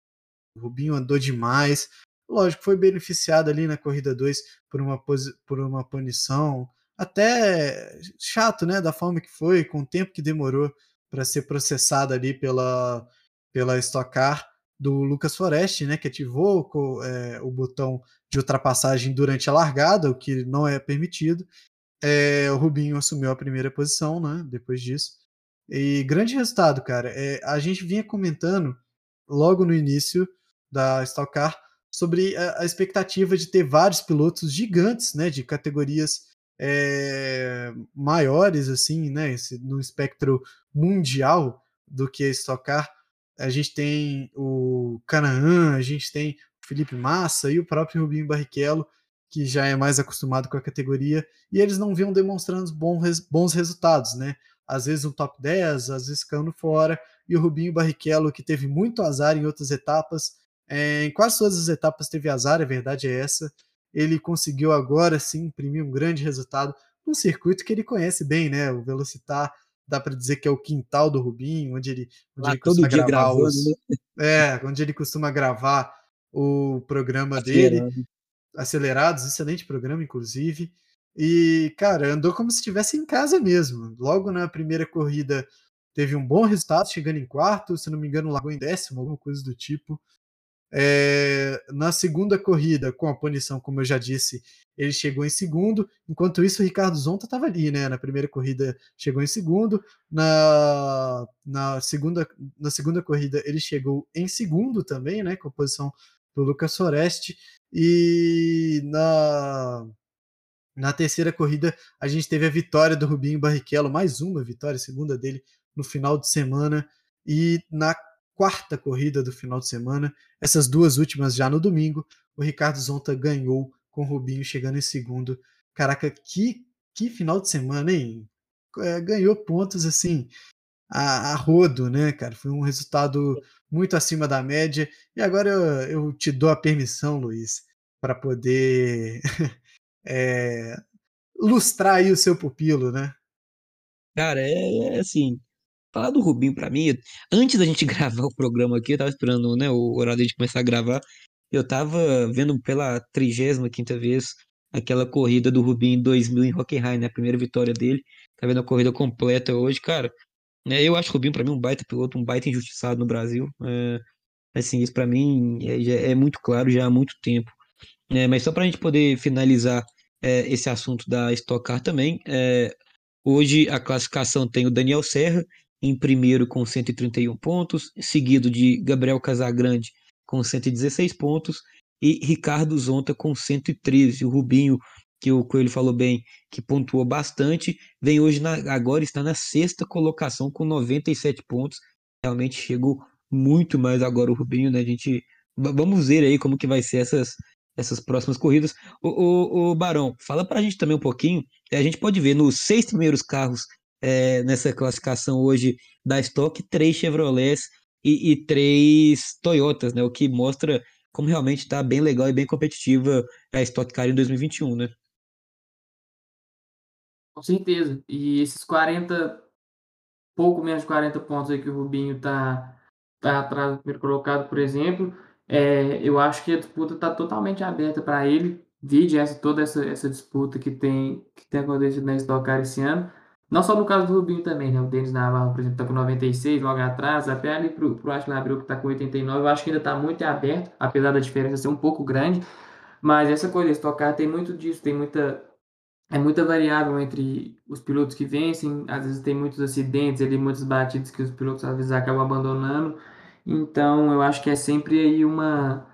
[SPEAKER 1] o Rubinho andou demais. Lógico, foi beneficiado ali na corrida 2 por uma, por uma punição. Até chato, né? Da forma que foi, com o tempo que demorou para ser processado ali pela, pela Stock Car do Lucas Forest, né? Que ativou é, o botão de ultrapassagem durante a largada, o que não é permitido. É, o Rubinho assumiu a primeira posição, né? Depois disso. E grande resultado, cara. É, a gente vinha comentando logo no início da Stock Car sobre a, a expectativa de ter vários pilotos gigantes, né? De categorias é, maiores, assim, né? Esse, no espectro mundial do que a Stock Car. A gente tem o Canaan, a gente tem o Felipe Massa e o próprio Rubinho Barrichello que já é mais acostumado com a categoria, e eles não vinham demonstrando bons, resultados, né? Às vezes um top 10, às vezes ficando fora, e o Rubinho Barrichello, que teve muito azar em outras etapas, é, em quase todas as etapas teve azar, a verdade é essa. Ele conseguiu agora sim imprimir um grande resultado num circuito que ele conhece bem, né? O Velocitar dá para dizer que é o quintal do Rubinho, onde ele, onde ele costuma gravar gravando, os, né? é, onde ele costuma gravar o programa dele. Acelerados, excelente programa, inclusive. E, cara, andou como se estivesse em casa mesmo. Logo na primeira corrida teve um bom resultado, chegando em quarto, se não me engano, largou em décimo, alguma coisa do tipo. É, na segunda corrida, com a punição, como eu já disse, ele chegou em segundo. Enquanto isso, o Ricardo Zonta estava ali, né? Na primeira corrida chegou em segundo. Na, na, segunda, na segunda corrida, ele chegou em segundo também, né? Com a posição do Lucas Forest. E na, na terceira corrida, a gente teve a vitória do Rubinho Barrichello, mais uma vitória, segunda dele no final de semana. E na quarta corrida do final de semana, essas duas últimas já no domingo, o Ricardo Zonta ganhou com o Rubinho chegando em segundo. Caraca, que, que final de semana, hein? É, ganhou pontos assim a, a, rodo, né, cara? Foi um resultado muito acima da média. E agora eu, eu te dou a permissão, Luiz, para poder é, lustrar aí o seu pupilo, né?
[SPEAKER 3] Cara, é, é assim, falar do Rubinho para mim, antes da gente gravar o programa aqui, eu tava esperando né, o horário de começar a gravar, eu tava vendo pela 35 vez aquela corrida do Rubinho em 2000 em Hockenheim, né, a primeira vitória dele, tá vendo a corrida completa hoje, cara, né, eu acho o Rubinho para mim um baita piloto, um baita injustiçado no Brasil, é, assim, isso para mim é, é, muito claro já há muito tempo, é, mas só pra gente poder finalizar é, esse assunto da Stock Car também, é, Hoje a classificação tem o Daniel Serra em primeiro com 131 pontos, seguido de Gabriel Casagrande com 116 pontos e Ricardo Zonta com 113. O Rubinho, que o Coelho falou bem, que pontuou bastante, vem hoje na, agora está na sexta colocação com 97 pontos. Realmente chegou muito mais agora o Rubinho, né? A gente vamos ver aí como que vai ser essas essas próximas corridas. O, o, o Barão, fala para a gente também um pouquinho. A gente pode ver nos seis primeiros carros é, nessa classificação hoje da Stock, três Chevrolets e, e, três Toyotas, né? O que mostra como realmente está bem legal e bem competitiva a Stock Car em 2021, né?
[SPEAKER 2] Com certeza. E esses 40, pouco menos de 40 pontos aí que o Rubinho tá, tá atrás do primeiro colocado, por exemplo, é, eu acho que a disputa está totalmente aberta para ele. Vide essa, toda essa, essa disputa que tem, que tem acontecido na Stock Car esse ano. Não só no caso do Rubinho também, né? O Denis Navarro, por exemplo, está com 96, logo atrás. Até ali para o Ashley Abreu, que está com 89. Eu acho que ainda está muito aberto, apesar da diferença ser um pouco grande. Mas essa coisa, Stock Car tem muito disso, tem muita... É muita variável entre os pilotos que vencem. Às vezes tem muitos acidentes ali, muitas batidas que os pilotos às vezes acabam abandonando. Então, eu acho que é sempre aí uma,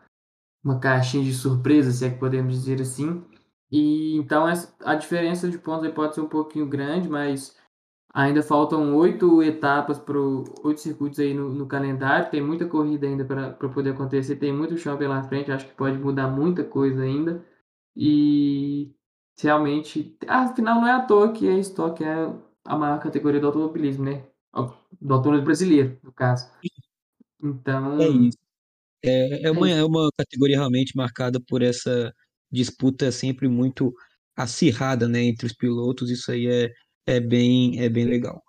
[SPEAKER 2] uma caixinha de surpresa, se é que podemos dizer assim. E então a diferença de pontos pode ser um pouquinho grande, mas ainda faltam oito etapas para oito circuitos aí no, no, calendário. Tem muita corrida ainda para poder acontecer, tem muito chão pela frente. Acho que pode mudar muita coisa ainda. E realmente, afinal, não é à toa que a Stock é a maior categoria do automobilismo, né? Do automobilismo brasileiro, no caso. Então.
[SPEAKER 3] É isso. É, é, uma, é uma categoria realmente marcada por essa disputa sempre muito acirrada, né, entre os pilotos, isso aí é, é, bem, é bem legal.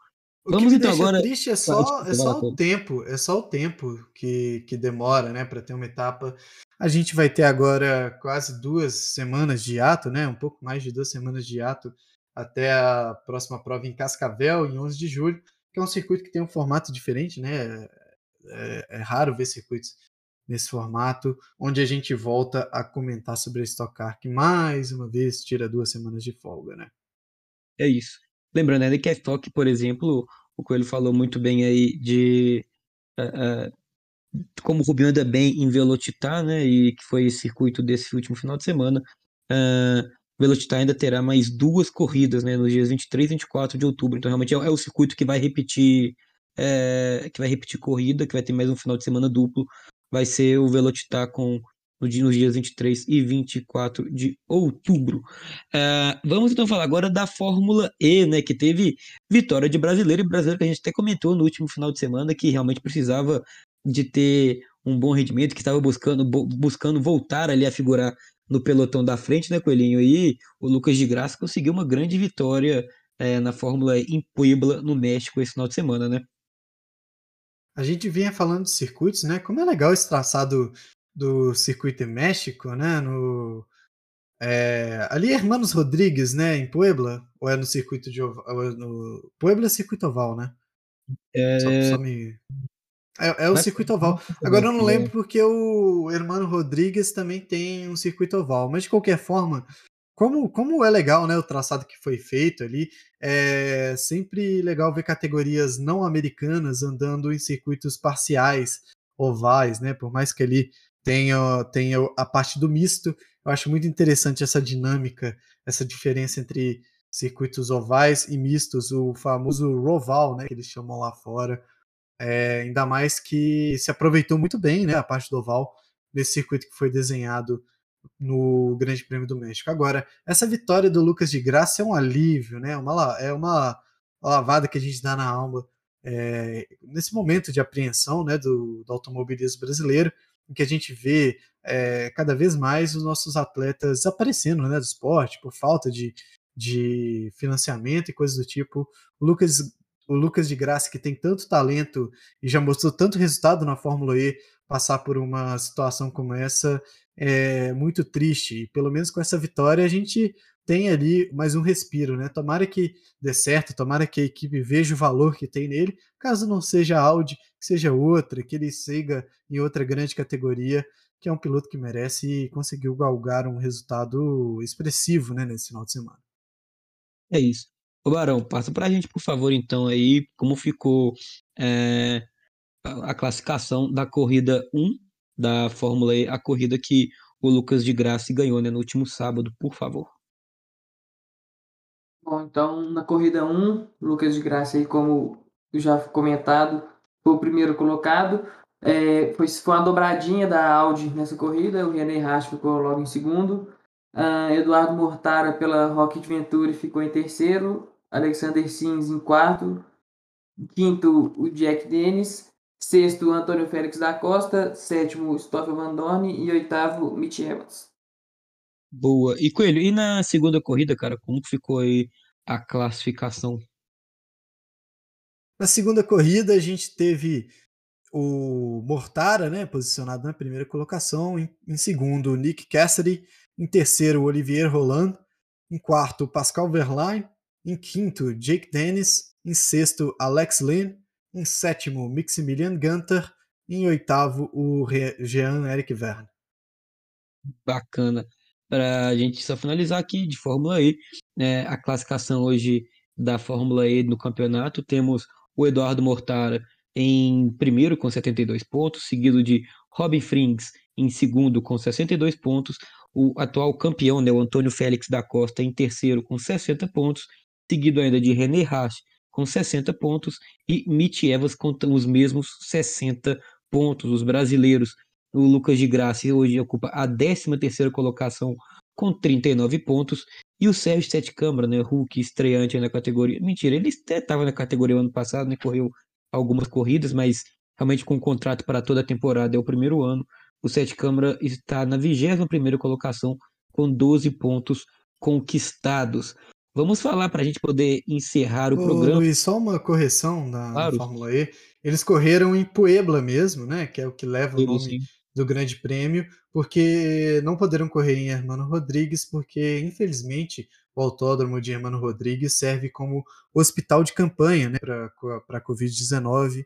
[SPEAKER 1] O Vamos então deixa agora. triste é só, é só o tempo, é só o tempo que, que demora, né, para ter uma etapa. A gente vai ter agora quase duas semanas de ato, né, um pouco mais de duas semanas de ato até a próxima prova em Cascavel, em 11 de julho, que é um circuito que tem um formato diferente, né, é, é raro ver circuitos nesse formato, onde a gente volta a comentar sobre a Stock Car, que mais uma vez tira duas semanas de folga, né?
[SPEAKER 3] É isso. Lembrando ainda que a Stock, por exemplo, o Coelho falou muito bem aí de uh, uh, como o Rubinho anda bem em Velocitar, né, e que foi esse circuito desse último final de semana, uh, Velocitar ainda terá mais duas corridas, né, nos dias 23 e 24 de outubro, então realmente é, é o circuito que vai repetir é, que vai repetir corrida, que vai ter mais um final de semana duplo. Vai ser o Velocitar com no dia, nos dias 23 e 24 de outubro. Uh, vamos então falar agora da Fórmula E, né, que teve vitória de brasileiro e brasileiro que a gente até comentou no último final de semana que realmente precisava de ter um bom rendimento, que estava buscando, buscando voltar ali a figurar no pelotão da frente, né, Coelhinho? E o Lucas de Graça conseguiu uma grande vitória é, na Fórmula E em Puebla, no México, esse final de semana, né?
[SPEAKER 1] A gente vinha falando de circuitos, né? Como é legal esse traçado do circuito em México, né? No, é, ali é Hermanos Rodrigues, né? Em Puebla? Ou é no circuito de oval? É no, Puebla é circuito oval, né? Só,
[SPEAKER 3] É,
[SPEAKER 1] só me. É, é o
[SPEAKER 3] vai-
[SPEAKER 1] circuito oval. Agora eu não lembro porque o Hermano Rodrigues também tem um circuito oval. Mas de qualquer forma, como, como é legal né, o traçado que foi feito ali, é sempre legal ver categorias não americanas andando em circuitos parciais, ovais, né? Por mais que ali tenha, tenha a parte do misto, eu acho muito interessante essa dinâmica, essa diferença entre circuitos ovais e mistos, o famoso roval, né, que eles chamam lá fora. É, ainda mais que se aproveitou muito bem né, a parte do oval nesse circuito que foi desenhado no Grande Prêmio do México. Agora, essa vitória do Lucas de Graça é um alívio, né? Uma, é uma lavada que a gente dá na alma é, nesse momento de apreensão né, do, do automobilismo brasileiro, em que a gente vê é, cada vez mais os nossos atletas desaparecendo né, do esporte por falta de, de financiamento e coisas do tipo. O Lucas, o Lucas de Graça, que tem tanto talento e já mostrou tanto resultado na Fórmula E, passar por uma situação como essa é muito triste. E pelo menos com essa vitória a gente tem ali mais um respiro, né? Tomara que dê certo, tomara que a equipe veja o valor que tem nele, caso não seja Audi, que seja outra, que ele siga em outra grande categoria, que é um piloto que merece e conseguiu galgar um resultado expressivo, né, nesse final de semana.
[SPEAKER 3] É isso. Ô Barão, passa pra gente, por favor, então, aí, como ficou é, a a classificação da corrida 1 da Fórmula E, a corrida que o Lucas de Graça ganhou, né, no último sábado, por favor.
[SPEAKER 2] Bom, então na corrida 1, Lucas de Graça aí, como já comentado, foi o primeiro colocado. É, foi, foi uma dobradinha da Audi nessa corrida, o René Rasch ficou logo em segundo. Ah, Eduardo Mortara pela Rocket Venturi ficou em terceiro, Alexander Sims em quarto, quinto o Jack Dennis, sexto Antônio Félix da Costa, sétimo Stoffel Van Dorn e oitavo Mitch Evans.
[SPEAKER 3] Boa. E Coelho, e na segunda corrida, cara, como ficou aí a classificação?
[SPEAKER 1] Na segunda corrida, a gente teve o Mortara, né, posicionado na primeira colocação, em, em segundo, o Nick Cassidy, em terceiro, o Olivier Roland, em quarto, o Pascal Verlaine, em quinto, Jake Dennis, em sexto, Alex Lynn, em sétimo, Maximilian Gunter, em oitavo, o Re- Jean-Eric Verne.
[SPEAKER 3] Bacana. Para a gente só finalizar aqui de Fórmula E, né, a classificação hoje da Fórmula E no campeonato, temos o Eduardo Mortara em primeiro com 72 pontos, seguido de Robin Frings em segundo com 62 pontos, o atual campeão, né, o Antônio Félix da Costa, em terceiro com 60 pontos, seguido ainda de René Rasch com 60 pontos e Mitch Evans com os mesmos 60 pontos. Os brasileiros o Lucas de Graça hoje ocupa a 13ª colocação com 39 pontos. E o Sérgio Sete Câmara, né, Hulk estreante na categoria. Mentira, ele estava na categoria ano passado, né, correu algumas corridas, mas realmente com um contrato para toda a temporada é o primeiro ano. O Sete Câmara está na 21ª colocação com 12 pontos conquistados. Vamos falar para a gente poder encerrar o
[SPEAKER 1] Ô,
[SPEAKER 3] programa.
[SPEAKER 1] Luiz, só uma correção na, na
[SPEAKER 3] Claro.
[SPEAKER 1] Fórmula E. Eles correram em Puebla mesmo, né? Que é o que leva o nome
[SPEAKER 3] sim.
[SPEAKER 1] Do Grande Prêmio, porque não poderam correr em Hermano Rodrigues, porque infelizmente o autódromo de Hermano Rodrigues serve como hospital de campanha né, para a Covid-19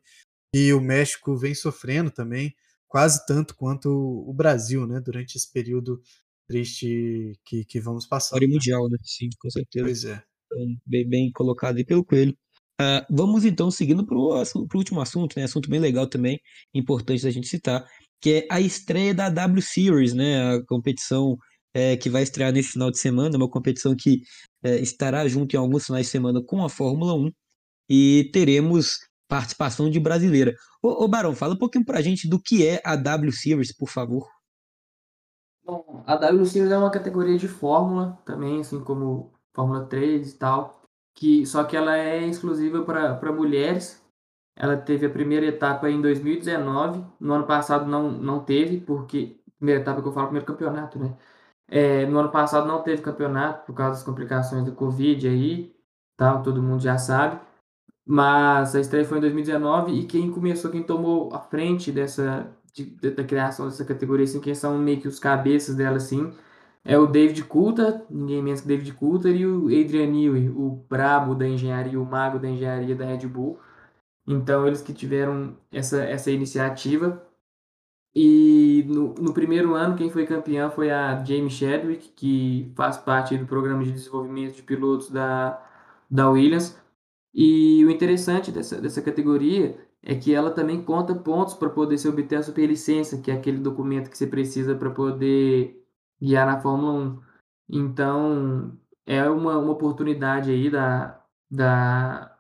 [SPEAKER 1] e o México vem sofrendo também, quase tanto quanto o Brasil, né? Durante esse período triste que, que vamos passar.
[SPEAKER 3] História mundial, né? Sim, com certeza.
[SPEAKER 1] Pois é.
[SPEAKER 3] Então, bem, bem colocado aí pelo Coelho. Ah, vamos então seguindo para o último assunto, né? Assunto bem legal também, importante da gente citar, que é a estreia da W Series, né? A competição eh, que vai estrear nesse final de semana, uma competição que eh, estará junto em alguns finais de semana com a Fórmula 1 e teremos participação de brasileira. Ô, ô Barão, fala um pouquinho pra gente do que é a W Series, por favor.
[SPEAKER 2] Bom, a W Series é uma categoria de Fórmula também, assim como Fórmula 3 e tal, que só que ela é exclusiva para mulheres. Ela teve a primeira etapa em 2019, no ano passado não, não teve, porque primeira etapa que eu falo, primeiro campeonato, né? É, no ano passado não teve campeonato por causa das complicações do Covid aí, tal, todo mundo já sabe. Mas a estreia foi em 2019 e quem começou, quem tomou a frente dessa de, da criação dessa categoria, assim, quem são meio que os cabeças dela, assim, é o David Coulter, ninguém menos que David Coulter, e o Adrian Newey, o brabo da engenharia, o mago da engenharia da Red Bull. Então, eles que tiveram essa, essa iniciativa. E no, no primeiro ano, quem foi campeã foi a Jamie Chadwick, que faz parte do programa de desenvolvimento de pilotos da, da Williams. E o interessante dessa, dessa categoria é que ela também conta pontos para poder se obter a superlicença, que é aquele documento que você precisa para poder guiar na Fórmula 1. Então, é uma, uma oportunidade aí da, da,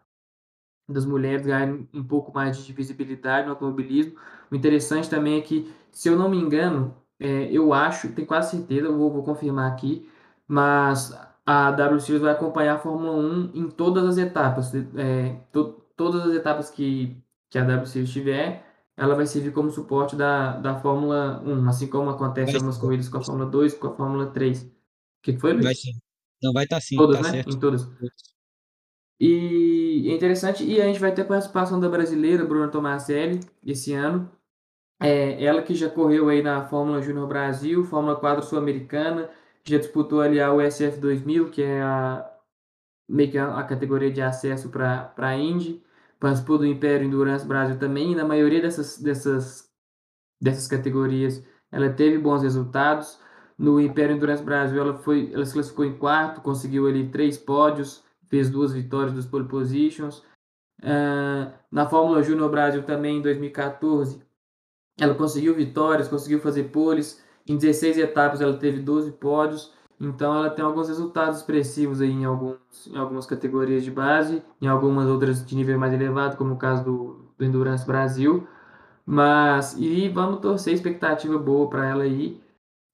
[SPEAKER 2] das mulheres ganharem um pouco mais de visibilidade no automobilismo. O interessante também é que, se eu não me engano, é, eu acho, tenho quase certeza, vou, vou confirmar aqui, mas a W Series vai acompanhar a Fórmula 1 em todas as etapas. É, to, todas as etapas que, que a W Series tiver, ela vai servir como suporte da, da Fórmula 1, assim como acontece em algumas corridas com a Fórmula 2 com a Fórmula 3. O que, que foi, Luiz?
[SPEAKER 3] Vai sim. Não, vai estar tá sim,
[SPEAKER 2] todas,
[SPEAKER 3] tá
[SPEAKER 2] né?
[SPEAKER 3] certo.
[SPEAKER 2] Em todas. E é interessante, e a gente vai ter participação da brasileira, Bruna Tomaselli, esse ano. É, ela que já correu aí na Fórmula Júnior Brasil, Fórmula 4 Sul-Americana, já disputou ali a USF 2000, que é a, meio que a, a categoria de acesso para a Indy, participou do Império Endurance Brasil também, e na maioria dessas, dessas, dessas categorias ela teve bons resultados. No Império Endurance Brasil ela, foi, ela se classificou em quarto, conseguiu ali três pódios, fez duas vitórias dos pole positions. Uh, na Fórmula Júnior Brasil também em 2014, ela conseguiu vitórias, conseguiu fazer poles. Em 16 etapas ela teve 12 pódios. Então ela tem alguns resultados expressivos aí em, alguns, em algumas categorias de base, em algumas outras de nível mais elevado, como o caso do, do Endurance Brasil. Mas e vamos torcer expectativa boa para ela aí.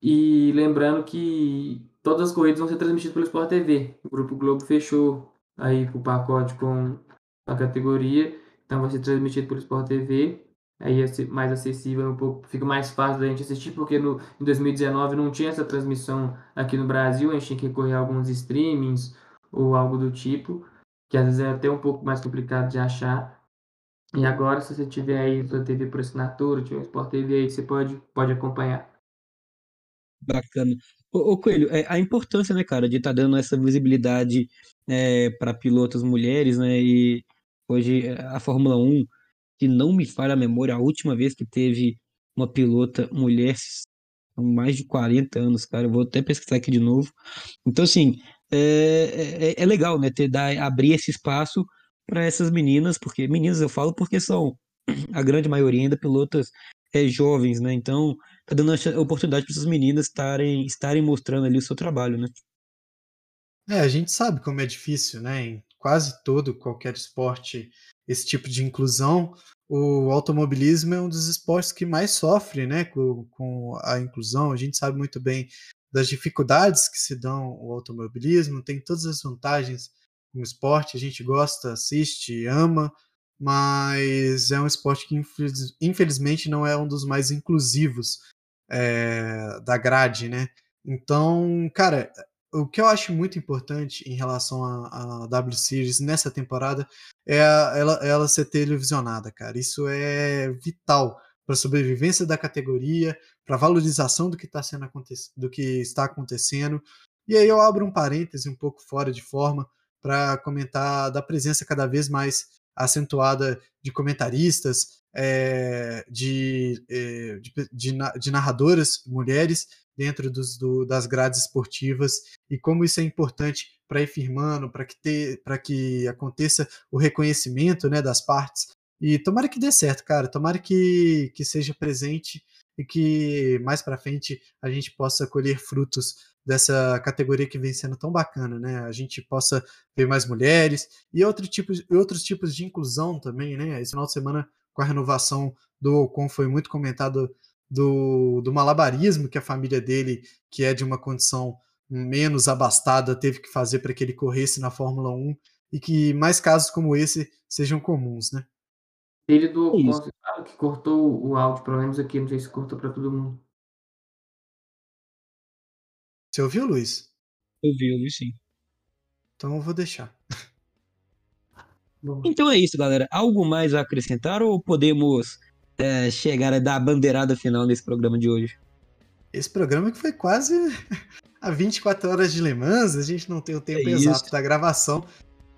[SPEAKER 2] E lembrando que todas as corridas vão ser transmitidas pelo Sport TV. O Grupo Globo fechou aí o pacote com a categoria, então vai ser transmitido pelo Sport TV. Aí é mais acessível, um pouco, fica mais fácil da gente assistir, porque no, em 2019 não tinha essa transmissão aqui no Brasil, a gente tinha que recorrer a alguns streamings ou algo do tipo, que às vezes é até um pouco mais complicado de achar. E agora, se você tiver aí sua TV por assinatura, tiver Sport TV aí, você pode, pode acompanhar.
[SPEAKER 3] Bacana. Ô, Coelho, é, a importância, né, cara, de estar tá dando essa visibilidade é, para pilotos mulheres, né, e hoje é, a Fórmula 1, que não me falha a memória, a última vez que teve uma pilota mulher mais de 40 anos, cara, eu vou até pesquisar aqui de novo. Então, assim, é, é, é legal, né, ter, dar, abrir esse espaço para essas meninas, porque meninas eu falo porque são a grande maioria ainda pilotas é, jovens, né, então tá dando a oportunidade para essas meninas estarem, estarem mostrando ali o seu trabalho, né?
[SPEAKER 1] É, a gente sabe como é difícil, né? Em quase todo, qualquer esporte, esse tipo de inclusão. O automobilismo é um dos esportes que mais sofre, né? Com, com a inclusão. A gente sabe muito bem das dificuldades que se dão o automobilismo, tem todas as vantagens como esporte, a gente gosta, assiste, ama, mas é um esporte que infelizmente não é um dos mais inclusivos é, da grade, né? Então, cara, o que eu acho muito importante em relação à W Series nessa temporada é a, ela, ela ser televisionada, cara. Isso é vital para a sobrevivência da categoria, para a valorização do que, tá sendo do que está acontecendo. E aí eu abro um parêntese um pouco fora de forma para comentar da presença cada vez mais acentuada de comentaristas, é, de, de, de, de, narradoras mulheres dentro dos, do, das grades esportivas e como isso é importante para ir firmando, para que, ter, que aconteça o reconhecimento né, das partes. E tomara que dê certo, cara. Tomara que, que seja presente e que mais para frente a gente possa colher frutos dessa categoria que vem sendo tão bacana, né? A gente possa ver mais mulheres e outro tipo, outros tipos de inclusão também, né? Esse final de semana com a renovação do Ocon foi muito comentado do, do malabarismo que a família dele, que é de uma condição menos abastada, teve que fazer para que ele corresse na Fórmula 1 e que mais casos como esse sejam comuns, né?
[SPEAKER 2] Ele do Ocon, que cortou o áudio, pelo menos aqui, não sei se cortou para todo mundo.
[SPEAKER 1] Você ouviu, Luiz?
[SPEAKER 3] Ouvi, ouvi sim.
[SPEAKER 1] Então eu vou deixar.
[SPEAKER 3] Então é isso, galera. Algo mais a acrescentar ou podemos é, chegar a dar a bandeirada final nesse programa de hoje?
[SPEAKER 1] Esse programa que foi quase a 24 horas de Le Mans, a gente não tem o tempo
[SPEAKER 3] é
[SPEAKER 1] exato da gravação,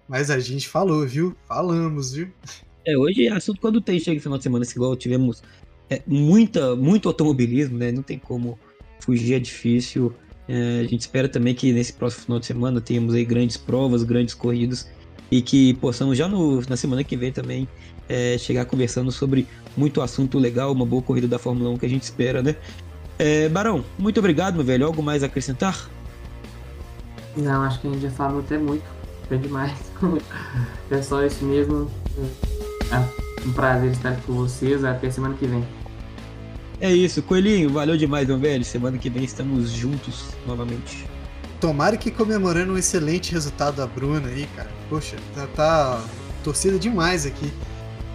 [SPEAKER 1] mas a gente falou, viu? Falamos, viu?
[SPEAKER 3] É, hoje é assunto quando tem, chega no final de semana, se igual tivemos é, muita, muito automobilismo, né? Não tem como fugir, é difícil. É, a gente espera também que nesse próximo final de semana tenhamos aí grandes provas, grandes corridas e que possamos já no, na semana que vem também é, chegar conversando sobre muito assunto legal, uma boa corrida da Fórmula 1 que a gente espera, né? É, Barão, muito obrigado, meu velho. Algo mais a acrescentar?
[SPEAKER 2] Não, acho que a gente já falou até muito. Foi demais. é só isso mesmo. É um prazer estar aqui com vocês. Até semana que vem.
[SPEAKER 3] É isso, Coelhinho. Valeu demais, meu velho. Semana que vem estamos juntos novamente.
[SPEAKER 1] Tomara que comemorando um excelente resultado da Bruna aí, cara. Poxa, tá, tá torcida demais aqui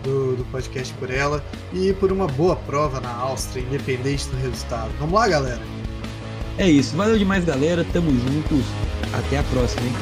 [SPEAKER 1] do, do podcast por ela e por uma boa prova na Áustria, independente do resultado. Vamos lá, galera?
[SPEAKER 3] É isso. Valeu demais, galera. Tamo juntos. Até a próxima, hein?